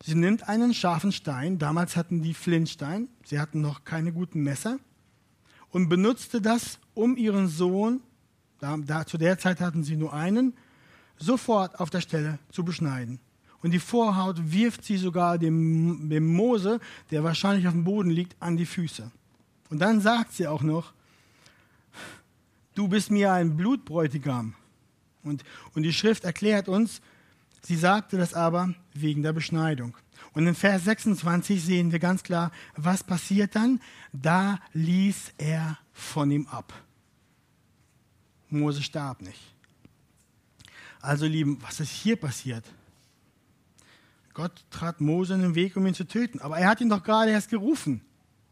Sie nimmt einen scharfen Stein, damals hatten die Flintstein, sie hatten noch keine guten Messer, und benutzte das, um ihren Sohn, da, da, zu der Zeit hatten sie nur einen, sofort auf der Stelle zu beschneiden. Und die Vorhaut wirft sie sogar dem, dem Mose, der wahrscheinlich auf dem Boden liegt, an die Füße. Und dann sagt sie auch noch, du bist mir ein Blutbräutigam. Und, und die Schrift erklärt uns, sie sagte das aber wegen der Beschneidung. Und in Vers 26 sehen wir ganz klar, was passiert dann? Da ließ er von ihm ab. Mose starb nicht. Also, Lieben, was ist hier passiert? Gott trat Mose in den Weg, um ihn zu töten. Aber er hat ihn doch gerade erst gerufen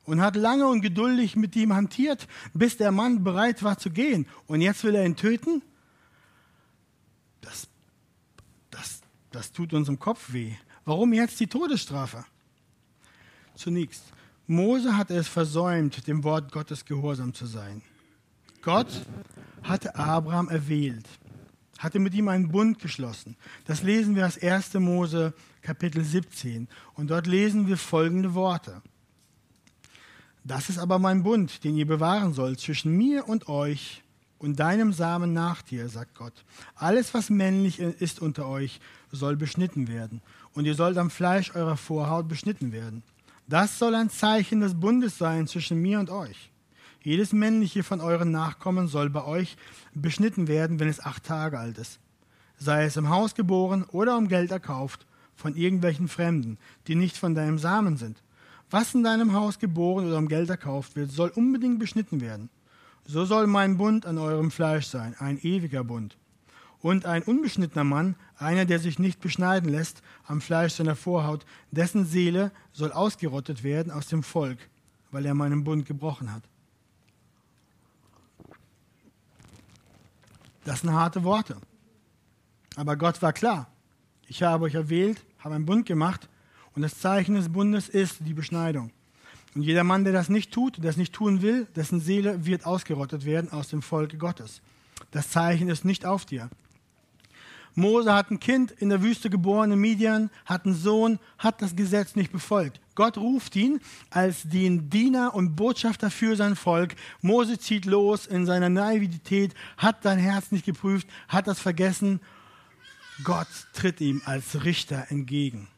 und hat lange und geduldig mit ihm hantiert, bis der Mann bereit war zu gehen. Und jetzt will er ihn töten? Das, das, das tut unserem Kopf weh. Warum jetzt die Todesstrafe? Zunächst, Mose hatte es versäumt, dem Wort Gottes gehorsam zu sein. Gott hatte Abraham erwählt, hatte mit ihm einen Bund geschlossen. Das lesen wir als 1. Mose Kapitel 17. Und dort lesen wir folgende Worte. Das ist aber mein Bund, den ihr bewahren sollt zwischen mir und euch und deinem Samen nach dir, sagt Gott. Alles, was männlich ist unter euch, soll beschnitten werden. Und ihr sollt am Fleisch eurer Vorhaut beschnitten werden. Das soll ein Zeichen des Bundes sein zwischen mir und euch. Jedes männliche von euren Nachkommen soll bei euch beschnitten werden, wenn es acht Tage alt ist. Sei es im Haus geboren oder um Geld erkauft von irgendwelchen Fremden, die nicht von deinem Samen sind. Was in deinem Haus geboren oder um Geld erkauft wird, soll unbedingt beschnitten werden. So soll mein Bund an eurem Fleisch sein, ein ewiger Bund. Und ein unbeschnittener Mann, einer, der sich nicht beschneiden lässt am Fleisch seiner Vorhaut, dessen Seele soll ausgerottet werden aus dem Volk, weil er meinen Bund gebrochen hat. Das sind harte Worte. Aber Gott war klar. Ich habe euch erwählt, habe einen Bund gemacht und das Zeichen des Bundes ist die Beschneidung. Und jeder Mann, der das nicht tut, der es nicht tun will, dessen Seele wird ausgerottet werden aus dem Volke Gottes. Das Zeichen ist nicht auf dir. Mose hat ein Kind in der Wüste geboren, in Midian, hat einen Sohn, hat das Gesetz nicht befolgt. Gott ruft ihn als den Diener und Botschafter für sein Volk. Mose zieht los in seiner Naivität, hat sein Herz nicht geprüft, hat das vergessen Gott tritt ihm als Richter entgegen.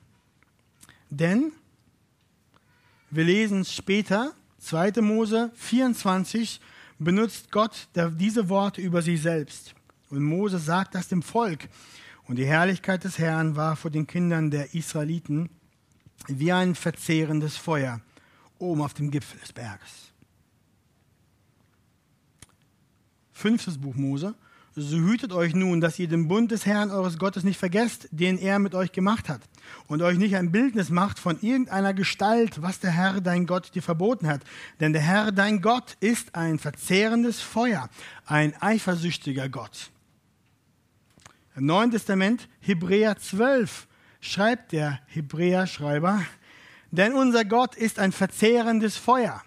Denn wir lesen es später, 2. Mose 24, benutzt Gott diese Worte über sich selbst. Und Mose sagt das dem Volk. Und die Herrlichkeit des Herrn war vor den Kindern der Israeliten wie ein verzehrendes Feuer oben auf dem Gipfel des Berges. Fünftes Buch Mose, so hütet euch nun, dass ihr den Bund des Herrn eures Gottes nicht vergesst, den er mit euch gemacht hat. und euch nicht ein Bildnis macht von irgendeiner Gestalt, was der Herr dein Gott dir verboten hat. Denn der Herr dein Gott ist ein verzehrendes Feuer, ein eifersüchtiger Gott. Im Neuen Testament, Hebräer 12, schreibt der Hebräer-Schreiber, denn unser Gott ist ein verzehrendes Feuer.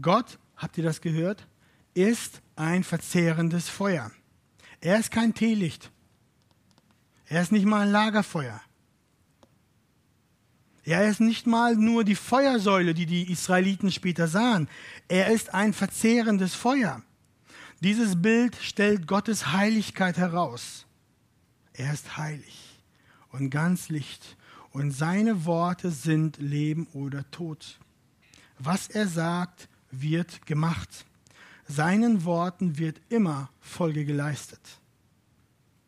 Gott, habt ihr das gehört, ist ein verzehrendes Feuer. Er ist kein Teelicht. Er ist nicht mal ein Lagerfeuer. Er ist nicht mal nur die Feuersäule, die die Israeliten später sahen. Er ist ein verzehrendes Feuer. Dieses Bild stellt Gottes Heiligkeit heraus. Er ist heilig und ganz Licht und seine Worte sind Leben oder Tod. Was er sagt, wird gemacht. Seinen Worten wird immer Folge geleistet.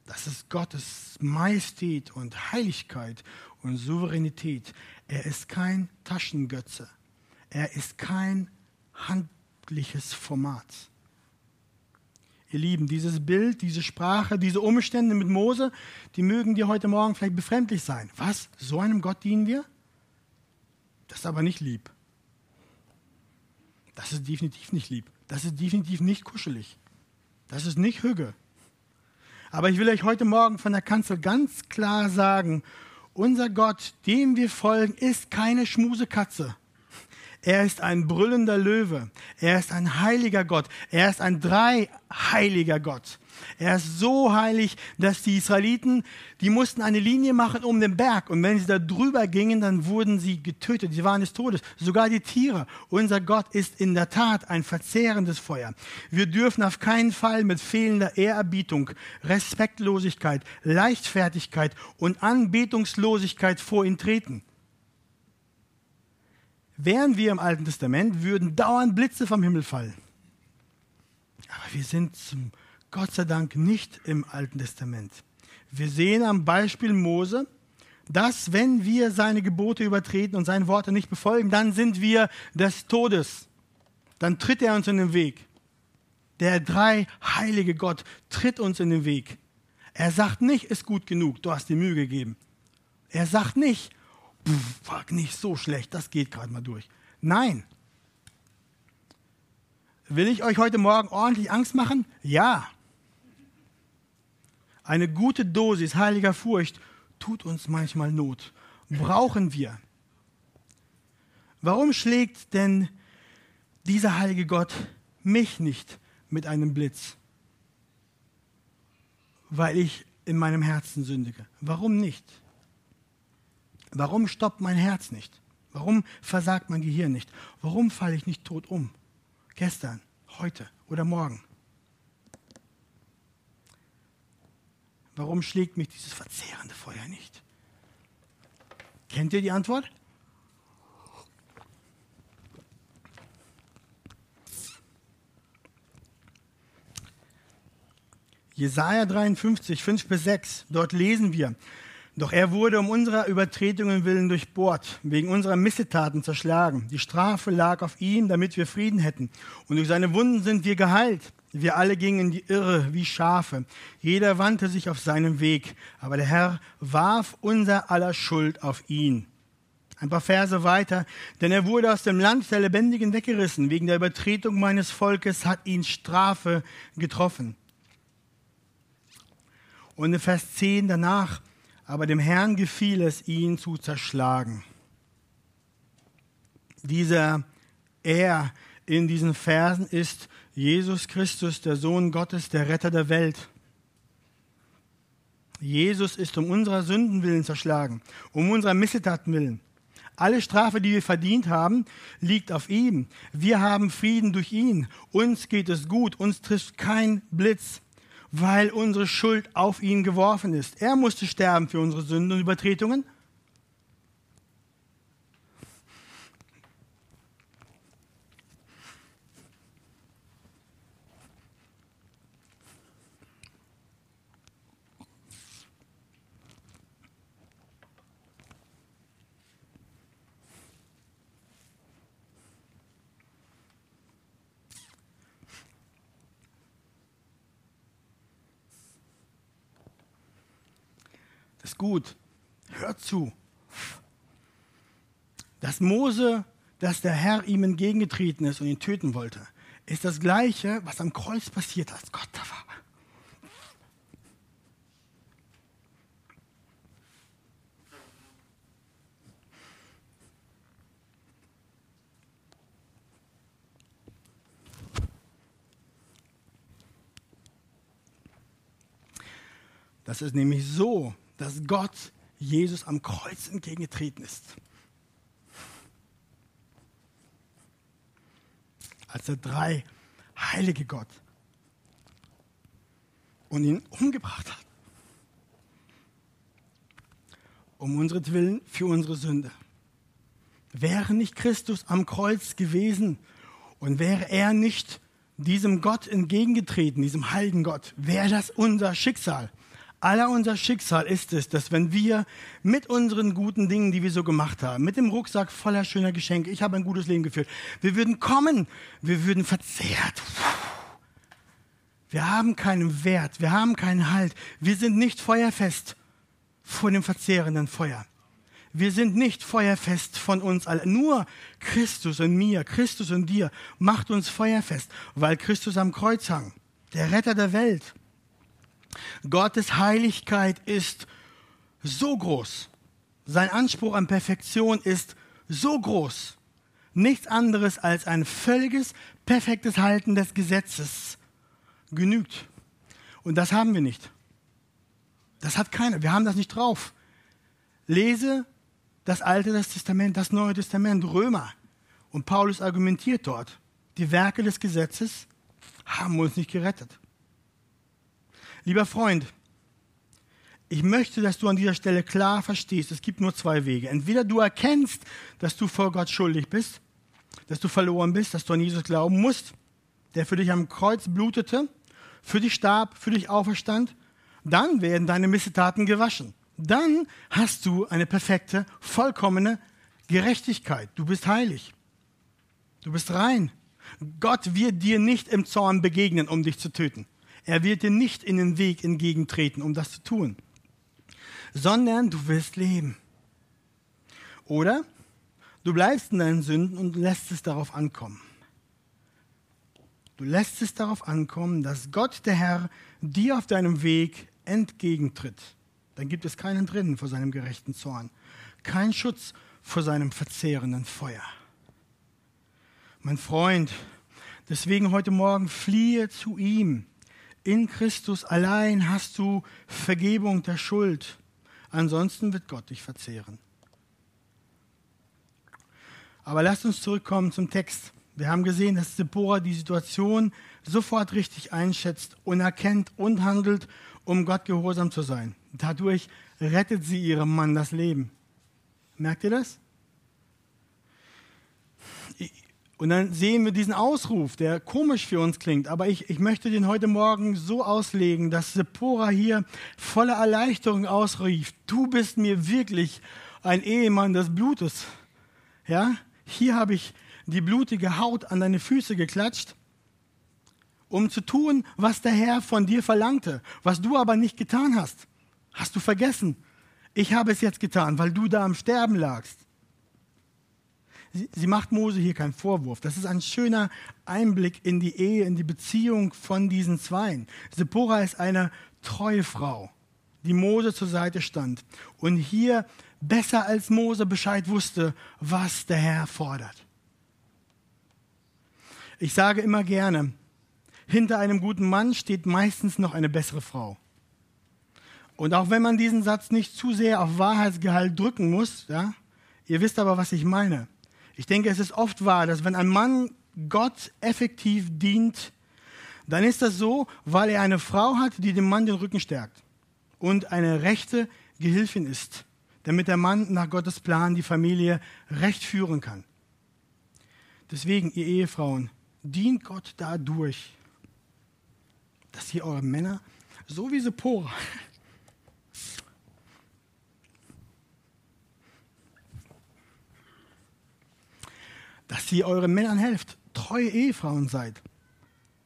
Das ist Gottes Majestät und Heiligkeit und Souveränität. Er ist kein Taschengötze. Er ist kein handliches Format. Ihr Lieben, dieses Bild, diese Sprache, diese Umstände mit Mose, die mögen dir heute Morgen vielleicht befremdlich sein. Was? So einem Gott dienen wir? Das ist aber nicht lieb. Das ist definitiv nicht lieb. Das ist definitiv nicht kuschelig. Das ist nicht Hüge. Aber ich will euch heute Morgen von der Kanzel ganz klar sagen, unser Gott, dem wir folgen, ist keine Schmusekatze. Er ist ein brüllender Löwe. Er ist ein heiliger Gott. Er ist ein dreiheiliger Gott. Er ist so heilig, dass die Israeliten, die mussten eine Linie machen um den Berg. Und wenn sie da drüber gingen, dann wurden sie getötet. Sie waren des Todes. Sogar die Tiere. Unser Gott ist in der Tat ein verzehrendes Feuer. Wir dürfen auf keinen Fall mit fehlender Ehrerbietung, Respektlosigkeit, Leichtfertigkeit und Anbetungslosigkeit vor ihn treten. Wären wir im Alten Testament, würden dauernd Blitze vom Himmel fallen. Aber wir sind zum Gott sei Dank nicht im Alten Testament. Wir sehen am Beispiel Mose, dass wenn wir seine Gebote übertreten und seine Worte nicht befolgen, dann sind wir des Todes. Dann tritt er uns in den Weg. Der drei heilige Gott tritt uns in den Weg. Er sagt nicht, ist gut genug, du hast dir Mühe gegeben. Er sagt nicht, pff, nicht so schlecht, das geht gerade mal durch. Nein. Will ich euch heute Morgen ordentlich Angst machen? Ja. Eine gute Dosis heiliger Furcht tut uns manchmal Not. Brauchen wir. Warum schlägt denn dieser heilige Gott mich nicht mit einem Blitz? Weil ich in meinem Herzen sündige. Warum nicht? Warum stoppt mein Herz nicht? Warum versagt mein Gehirn nicht? Warum falle ich nicht tot um? Gestern, heute oder morgen? Warum schlägt mich dieses verzehrende Feuer nicht? Kennt ihr die Antwort? Jesaja 53, 5 bis 6, dort lesen wir, doch er wurde um unserer Übertretungen willen durchbohrt, wegen unserer Missetaten zerschlagen. Die Strafe lag auf ihm, damit wir Frieden hätten. Und durch seine Wunden sind wir geheilt. Wir alle gingen in die Irre wie Schafe. Jeder wandte sich auf seinen Weg. Aber der Herr warf unser aller Schuld auf ihn. Ein paar Verse weiter. Denn er wurde aus dem Land der Lebendigen weggerissen. Wegen der Übertretung meines Volkes hat ihn Strafe getroffen. Und in Vers 10 danach. Aber dem Herrn gefiel es, ihn zu zerschlagen. Dieser Er in diesen Versen ist Jesus Christus, der Sohn Gottes, der Retter der Welt. Jesus ist um unserer Sünden willen zerschlagen, um unserer Missetaten willen. Alle Strafe, die wir verdient haben, liegt auf ihm. Wir haben Frieden durch ihn. Uns geht es gut. Uns trifft kein Blitz, weil unsere Schuld auf ihn geworfen ist. Er musste sterben für unsere Sünden und Übertretungen. Gut. Hört zu. Das Mose, dass der Herr ihm entgegengetreten ist und ihn töten wollte, ist das Gleiche, was am Kreuz passiert, als Gott da war. Das ist nämlich so, dass Gott Jesus am Kreuz entgegengetreten ist. Als der drei heilige Gott und ihn umgebracht hat. Um unseren für unsere Sünde. Wäre nicht Christus am Kreuz gewesen und wäre er nicht diesem Gott entgegengetreten, diesem heiligen Gott, wäre das unser Schicksal. Aller unser Schicksal ist es, dass wenn wir mit unseren guten Dingen, die wir so gemacht haben, mit dem Rucksack voller schöner Geschenke, ich habe ein gutes Leben geführt, wir würden kommen, wir würden verzehrt. Wir haben keinen Wert, wir haben keinen Halt, wir sind nicht feuerfest vor dem verzehrenden Feuer. Wir sind nicht feuerfest von uns alle. Nur Christus in mir, Christus in dir macht uns feuerfest, weil Christus am Kreuz hang, der Retter der Welt. Gottes Heiligkeit ist so groß. Sein Anspruch an Perfektion ist so groß. Nichts anderes als ein völliges, perfektes Halten des Gesetzes genügt. Und das haben wir nicht. Das hat keiner. Wir haben das nicht drauf. Lese das Alte das Testament, das Neue Testament, Römer. Und Paulus argumentiert dort, die Werke des Gesetzes haben uns nicht gerettet. Lieber Freund, ich möchte, dass du an dieser Stelle klar verstehst, es gibt nur zwei Wege. Entweder du erkennst, dass du vor Gott schuldig bist, dass du verloren bist, dass du an Jesus glauben musst, der für dich am Kreuz blutete, für dich starb, für dich auferstand, dann werden deine Missetaten gewaschen. Dann hast du eine perfekte, vollkommene Gerechtigkeit. Du bist heilig. Du bist rein. Gott wird dir nicht im Zorn begegnen, um dich zu töten. Er wird dir nicht in den Weg entgegentreten, um das zu tun, sondern du wirst leben. Oder du bleibst in deinen Sünden und lässt es darauf ankommen. Du lässt es darauf ankommen, dass Gott, der Herr, dir auf deinem Weg entgegentritt. Dann gibt es keinen drinnen vor seinem gerechten Zorn, kein Schutz vor seinem verzehrenden Feuer. Mein Freund, deswegen heute Morgen fliehe zu ihm in Christus allein hast du Vergebung der Schuld. Ansonsten wird Gott dich verzehren. Aber lasst uns zurückkommen zum Text. Wir haben gesehen, dass Sephora die Situation sofort richtig einschätzt und erkennt und handelt, um Gott gehorsam zu sein. Dadurch rettet sie ihrem Mann das Leben. Merkt ihr das? Und dann sehen wir diesen Ausruf, der komisch für uns klingt, aber ich, ich möchte den heute Morgen so auslegen, dass Sephora hier voller Erleichterung ausrief, du bist mir wirklich ein Ehemann des Blutes. Ja, hier habe ich die blutige Haut an deine Füße geklatscht, um zu tun, was der Herr von dir verlangte, was du aber nicht getan hast. Hast du vergessen? Ich habe es jetzt getan, weil du da am Sterben lagst sie, sie macht Mose hier keinen Vorwurf. Das ist ein schöner Einblick in die Ehe, in die Beziehung von diesen Zweien. Sephora ist eine treue Frau, die Mose zur Seite stand und hier besser als Mose Bescheid wusste, was der Herr fordert. Ich sage immer gerne, hinter einem guten Mann steht meistens noch eine bessere Frau. Und auch wenn man diesen Satz nicht zu sehr auf Wahrheitsgehalt drücken muss, ja, ihr wisst aber, was ich meine. Ich denke, es ist oft wahr, dass wenn ein Mann Gott effektiv dient, dann ist das so, weil er eine Frau hat, die dem Mann den Rücken stärkt und eine rechte Gehilfin ist, damit der Mann nach Gottes Plan die Familie recht führen kann. Deswegen, ihr Ehefrauen, dient Gott dadurch, dass ihr eure Männer, so wie Sephora, dass ihr euren Männern helft, treue Ehefrauen seid,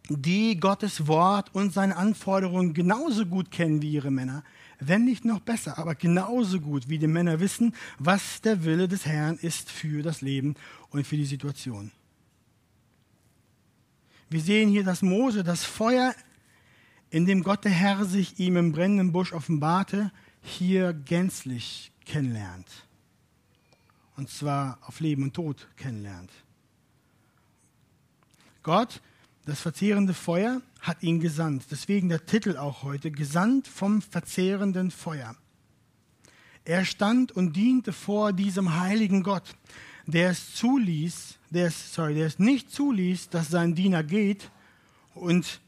die Gottes Wort und seine Anforderungen genauso gut kennen wie ihre Männer, wenn nicht noch besser, aber genauso gut wie die Männer wissen, was der Wille des Herrn ist für das Leben und für die Situation. Wir sehen hier, dass Mose das Feuer, in dem Gott der Herr sich ihm im brennenden Busch offenbarte, hier gänzlich kennenlernt. Und zwar auf Leben und Tod kennenlernt. Gott das verzehrende Feuer hat ihn gesandt. Deswegen der Titel auch heute, gesandt vom verzehrenden Feuer. Er stand und diente vor diesem heiligen Gott, der es zuließ, der es, sorry, der es nicht zuließ, dass sein Diener geht und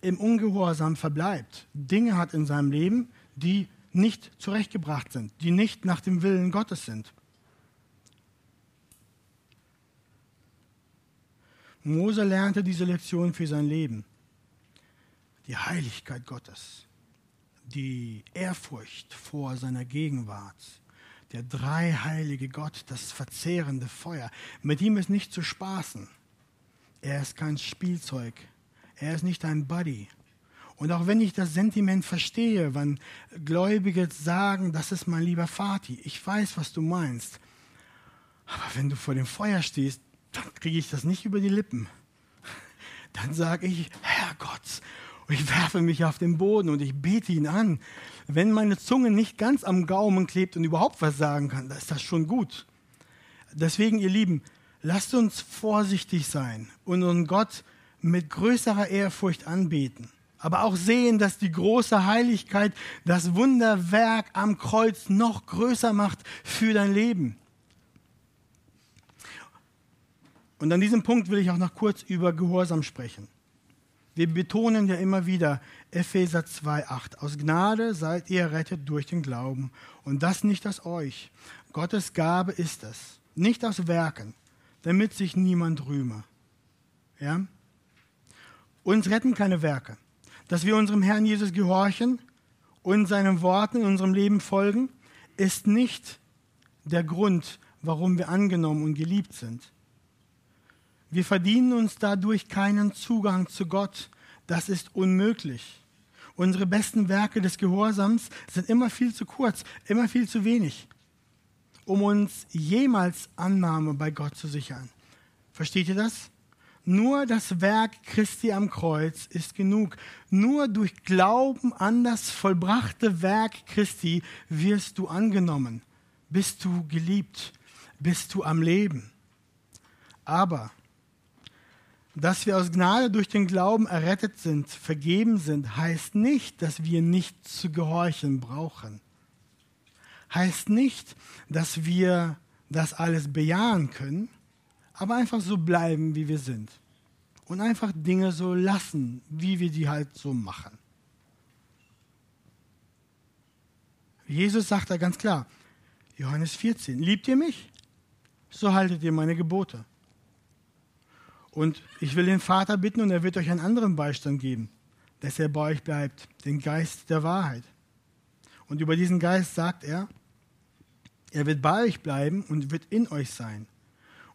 im Ungehorsam verbleibt. Dinge hat in seinem Leben, die nicht zurechtgebracht sind, die nicht nach dem Willen Gottes sind. Mose lernte diese Lektion für sein Leben. Die Heiligkeit Gottes, die Ehrfurcht vor seiner Gegenwart, der dreiheilige Gott, das verzehrende Feuer. Mit ihm ist nicht zu spaßen. Er ist kein Spielzeug. Er ist nicht ein Buddy. Und auch wenn ich das Sentiment verstehe, wenn Gläubige sagen, das ist mein lieber Vati, ich weiß, was du meinst. Aber wenn du vor dem Feuer stehst, dann kriege ich das nicht über die Lippen. [laughs] Dann sage ich, Herrgott, und ich werfe mich auf den Boden und ich bete ihn an. Wenn meine Zunge nicht ganz am Gaumen klebt und überhaupt was sagen kann, dann ist das schon gut. Deswegen, ihr Lieben, lasst uns vorsichtig sein und unseren Gott mit größerer Ehrfurcht anbeten. Aber auch sehen, dass die große Heiligkeit das Wunderwerk am Kreuz noch größer macht für dein Leben. Und an diesem Punkt will ich auch noch kurz über Gehorsam sprechen. Wir betonen ja immer wieder Epheser 2,8. Aus Gnade seid ihr errettet durch den Glauben. Und das nicht aus euch. Gottes Gabe ist es. Nicht aus Werken, damit sich niemand rühme. Ja? Uns retten keine Werke. Dass wir unserem Herrn Jesus gehorchen und seinen Worten in unserem Leben folgen, ist nicht der Grund, warum wir angenommen und geliebt sind. Wir verdienen uns dadurch keinen Zugang zu Gott. Das ist unmöglich. Unsere besten Werke des Gehorsams sind immer viel zu kurz, immer viel zu wenig, um uns jemals Annahme bei Gott zu sichern. Versteht ihr das? Nur das Werk Christi am Kreuz ist genug. Nur durch Glauben an das vollbrachte Werk Christi wirst du angenommen, bist du geliebt, bist du am Leben. Aber dass wir aus Gnade durch den Glauben errettet sind, vergeben sind, heißt nicht, dass wir nicht zu gehorchen brauchen. Heißt nicht, dass wir das alles bejahen können, aber einfach so bleiben, wie wir sind. Und einfach Dinge so lassen, wie wir die halt so machen. Jesus sagt da ganz klar, Johannes 14, liebt ihr mich? So haltet ihr meine Gebote. Und ich will den Vater bitten und er wird euch einen anderen Beistand geben, dass er bei euch bleibt, den Geist der Wahrheit. Und über diesen Geist sagt er, er wird bei euch bleiben und wird in euch sein.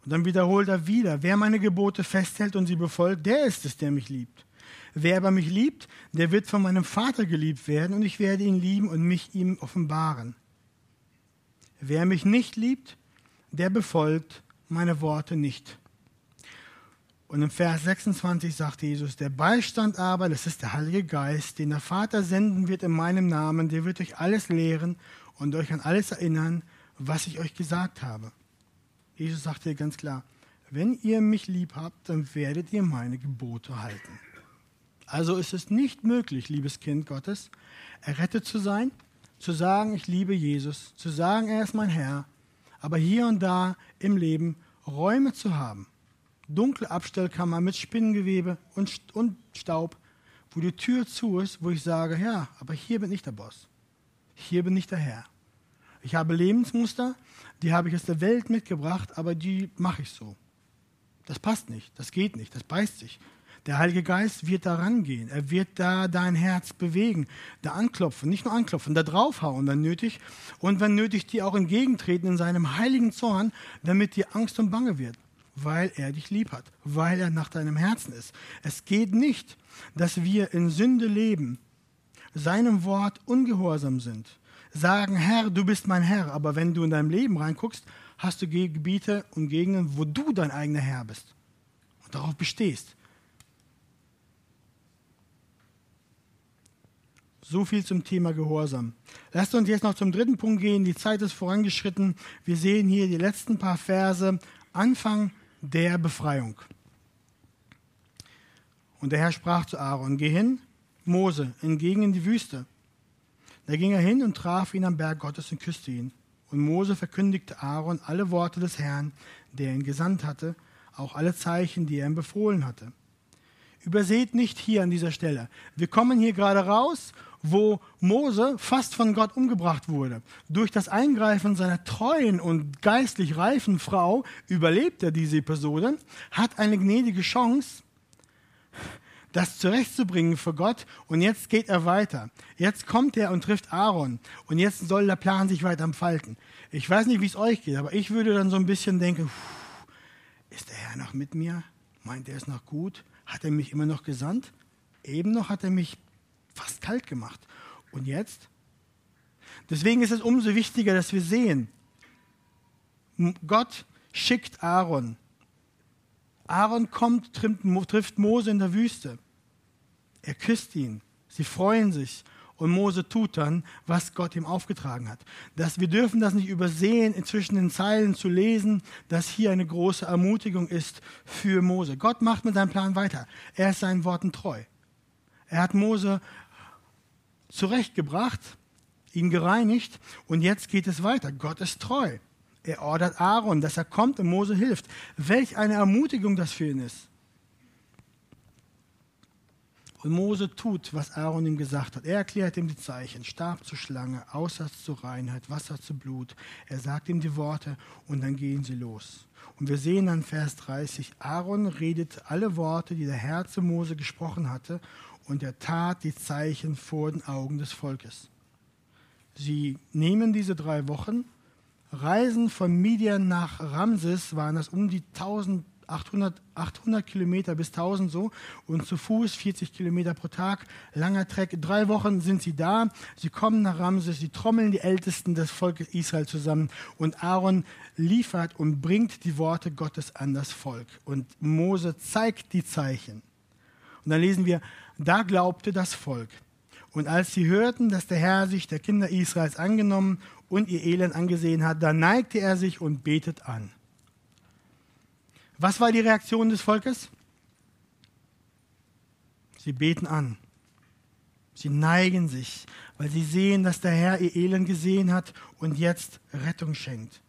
Und dann wiederholt er wieder, wer meine Gebote festhält und sie befolgt, der ist es, der mich liebt. Wer aber mich liebt, der wird von meinem Vater geliebt werden und ich werde ihn lieben und mich ihm offenbaren. Wer mich nicht liebt, der befolgt meine Worte nicht. Und im Vers 26 sagt Jesus, der Beistand aber, das ist der Heilige Geist, den der Vater senden wird in meinem Namen, der wird euch alles lehren und euch an alles erinnern, was ich euch gesagt habe. Jesus sagte ganz klar, wenn ihr mich lieb habt, dann werdet ihr meine Gebote halten. Also ist es nicht möglich, liebes Kind Gottes, errettet zu sein, zu sagen, ich liebe Jesus, zu sagen, er ist mein Herr, aber hier und da im Leben Räume zu haben, dunkle Abstellkammer mit Spinnengewebe und, und Staub, wo die Tür zu ist, wo ich sage, ja, aber hier bin ich der Boss. Hier bin ich der Herr. Ich habe Lebensmuster, die habe ich aus der Welt mitgebracht, aber die mache ich so. Das passt nicht, das geht nicht, das beißt sich. Der Heilige Geist wird da rangehen. Er wird da dein Herz bewegen, da anklopfen, nicht nur anklopfen, da draufhauen, wenn nötig. Und wenn nötig, dir auch entgegentreten in seinem heiligen Zorn, damit dir Angst und Bange wird weil er dich lieb hat, weil er nach deinem Herzen ist. Es geht nicht, dass wir in Sünde leben, seinem Wort ungehorsam sind, sagen, Herr, du bist mein Herr, aber wenn du in deinem Leben reinguckst, hast du Gebiete und Gegenden, wo du dein eigener Herr bist und darauf bestehst. So viel zum Thema Gehorsam. Lasst uns jetzt noch zum dritten Punkt gehen. Die Zeit ist vorangeschritten. Wir sehen hier die letzten paar Verse. Anfang der Befreiung. Und der Herr sprach zu Aaron, geh hin, Mose, entgegen in die Wüste. Da ging er hin und traf ihn am Berg Gottes und küsste ihn. Und Mose verkündigte Aaron alle Worte des Herrn, der ihn gesandt hatte, auch alle Zeichen, die er ihm befohlen hatte. Überseht nicht hier an dieser Stelle. Wir kommen hier gerade raus wo Mose fast von Gott umgebracht wurde. Durch das Eingreifen seiner treuen und geistlich reifen Frau überlebt er diese Episode, hat eine gnädige Chance, das zurechtzubringen für Gott und jetzt geht er weiter. Jetzt kommt er und trifft Aaron und jetzt soll der Plan sich weiter entfalten. Ich weiß nicht, wie es euch geht, aber ich würde dann so ein bisschen denken, ist der Herr noch mit mir? Meint er es noch gut? Hat er mich immer noch gesandt? Eben noch hat er mich fast kalt gemacht. Und jetzt? Deswegen ist es umso wichtiger, dass wir sehen, Gott schickt Aaron. Aaron kommt, trifft Mose in der Wüste. Er küsst ihn. Sie freuen sich. Und Mose tut dann, was Gott ihm aufgetragen hat. Das, wir dürfen das nicht übersehen, zwischen den Zeilen zu lesen, dass hier eine große Ermutigung ist für Mose. Gott macht mit seinem Plan weiter. Er ist seinen Worten treu. Er hat Mose zurechtgebracht, ihn gereinigt und jetzt geht es weiter. Gott ist treu. Er ordert Aaron, dass er kommt und Mose hilft. Welch eine Ermutigung das für ihn ist. Und Mose tut, was Aaron ihm gesagt hat. Er erklärt ihm die Zeichen, Stab zur Schlange, Aussatz zur Reinheit, Wasser zu Blut. Er sagt ihm die Worte und dann gehen sie los. Und wir sehen dann Vers 30, Aaron redet alle Worte, die der Herr zu Mose gesprochen hatte und er tat die Zeichen vor den Augen des Volkes. Sie nehmen diese drei Wochen, reisen von Midian nach Ramses, waren das um die 1800 800 Kilometer bis 1000 so und zu Fuß 40 Kilometer pro Tag, langer Treck. Drei Wochen sind sie da, sie kommen nach Ramses, sie trommeln die Ältesten des Volkes Israel zusammen und Aaron liefert und bringt die Worte Gottes an das Volk und Mose zeigt die Zeichen. Und dann lesen wir, da glaubte das Volk. Und als sie hörten, dass der Herr sich der Kinder Israels angenommen und ihr Elend angesehen hat, da neigte er sich und betet an. Was war die Reaktion des Volkes? Sie beten an. Sie neigen sich, weil sie sehen, dass der Herr ihr Elend gesehen hat und jetzt Rettung schenkt.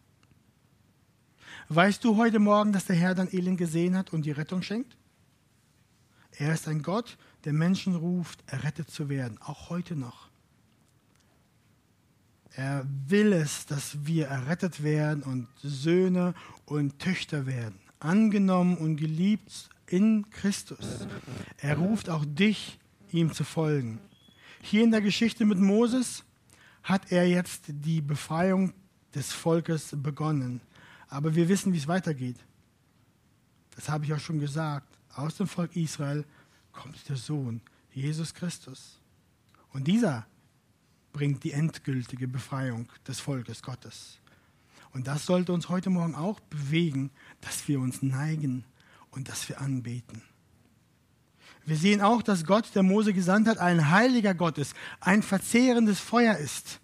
Weißt du heute Morgen, dass der Herr dein Elend gesehen hat und die Rettung schenkt? Er ist ein Gott, der Menschen ruft, errettet zu werden, auch heute noch. Er will es, dass wir errettet werden und Söhne und Töchter werden, angenommen und geliebt in Christus. Er ruft auch dich, ihm zu folgen. Hier in der Geschichte mit Moses hat er jetzt die Befreiung des Volkes begonnen. Aber wir wissen, wie es weitergeht. Das habe ich auch schon gesagt. Aus dem Volk Israel kommt der Sohn, Jesus Christus. Und dieser bringt die endgültige Befreiung des Volkes Gottes. Und das sollte uns heute Morgen auch bewegen, dass wir uns neigen und dass wir anbeten. Wir sehen auch, dass Gott, der Mose gesandt hat, ein heiliger Gott ist, ein verzehrendes Feuer ist.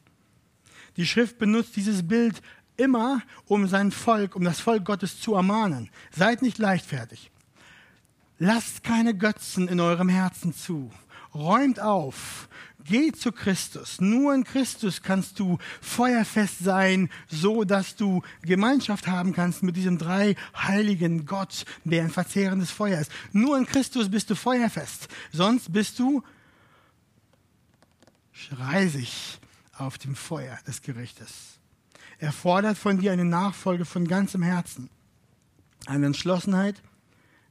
Die Schrift benutzt dieses Bild immer, um sein Volk, um das Volk Gottes zu ermahnen. Seid nicht leichtfertig. Lasst keine Götzen in eurem Herzen zu. Räumt auf. Geht zu Christus. Nur in Christus kannst du feuerfest sein, so dass du Gemeinschaft haben kannst mit diesem drei heiligen Gott, der ein verzehrendes Feuer ist. Nur in Christus bist du feuerfest. Sonst bist du reisig auf dem Feuer des Gerichtes. Er fordert von dir eine Nachfolge von ganzem Herzen, eine Entschlossenheit,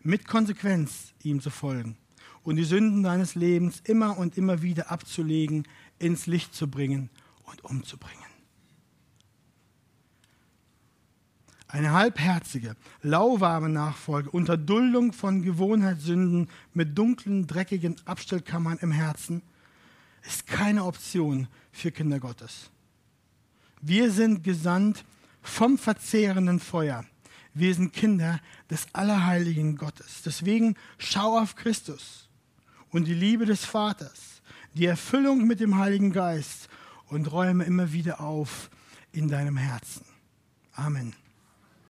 mit Konsequenz ihm zu folgen und die Sünden deines Lebens immer und immer wieder abzulegen, ins Licht zu bringen und umzubringen. Eine halbherzige, lauwarme Nachfolge unter Duldung von Gewohnheitssünden mit dunklen, dreckigen Abstellkammern im Herzen ist keine Option für Kinder Gottes. Wir sind gesandt vom verzehrenden Feuer. Wir sind Kinder des allerheiligen Gottes. Deswegen schau auf Christus und die Liebe des Vaters, die Erfüllung mit dem Heiligen Geist und räume immer wieder auf in deinem Herzen. Amen.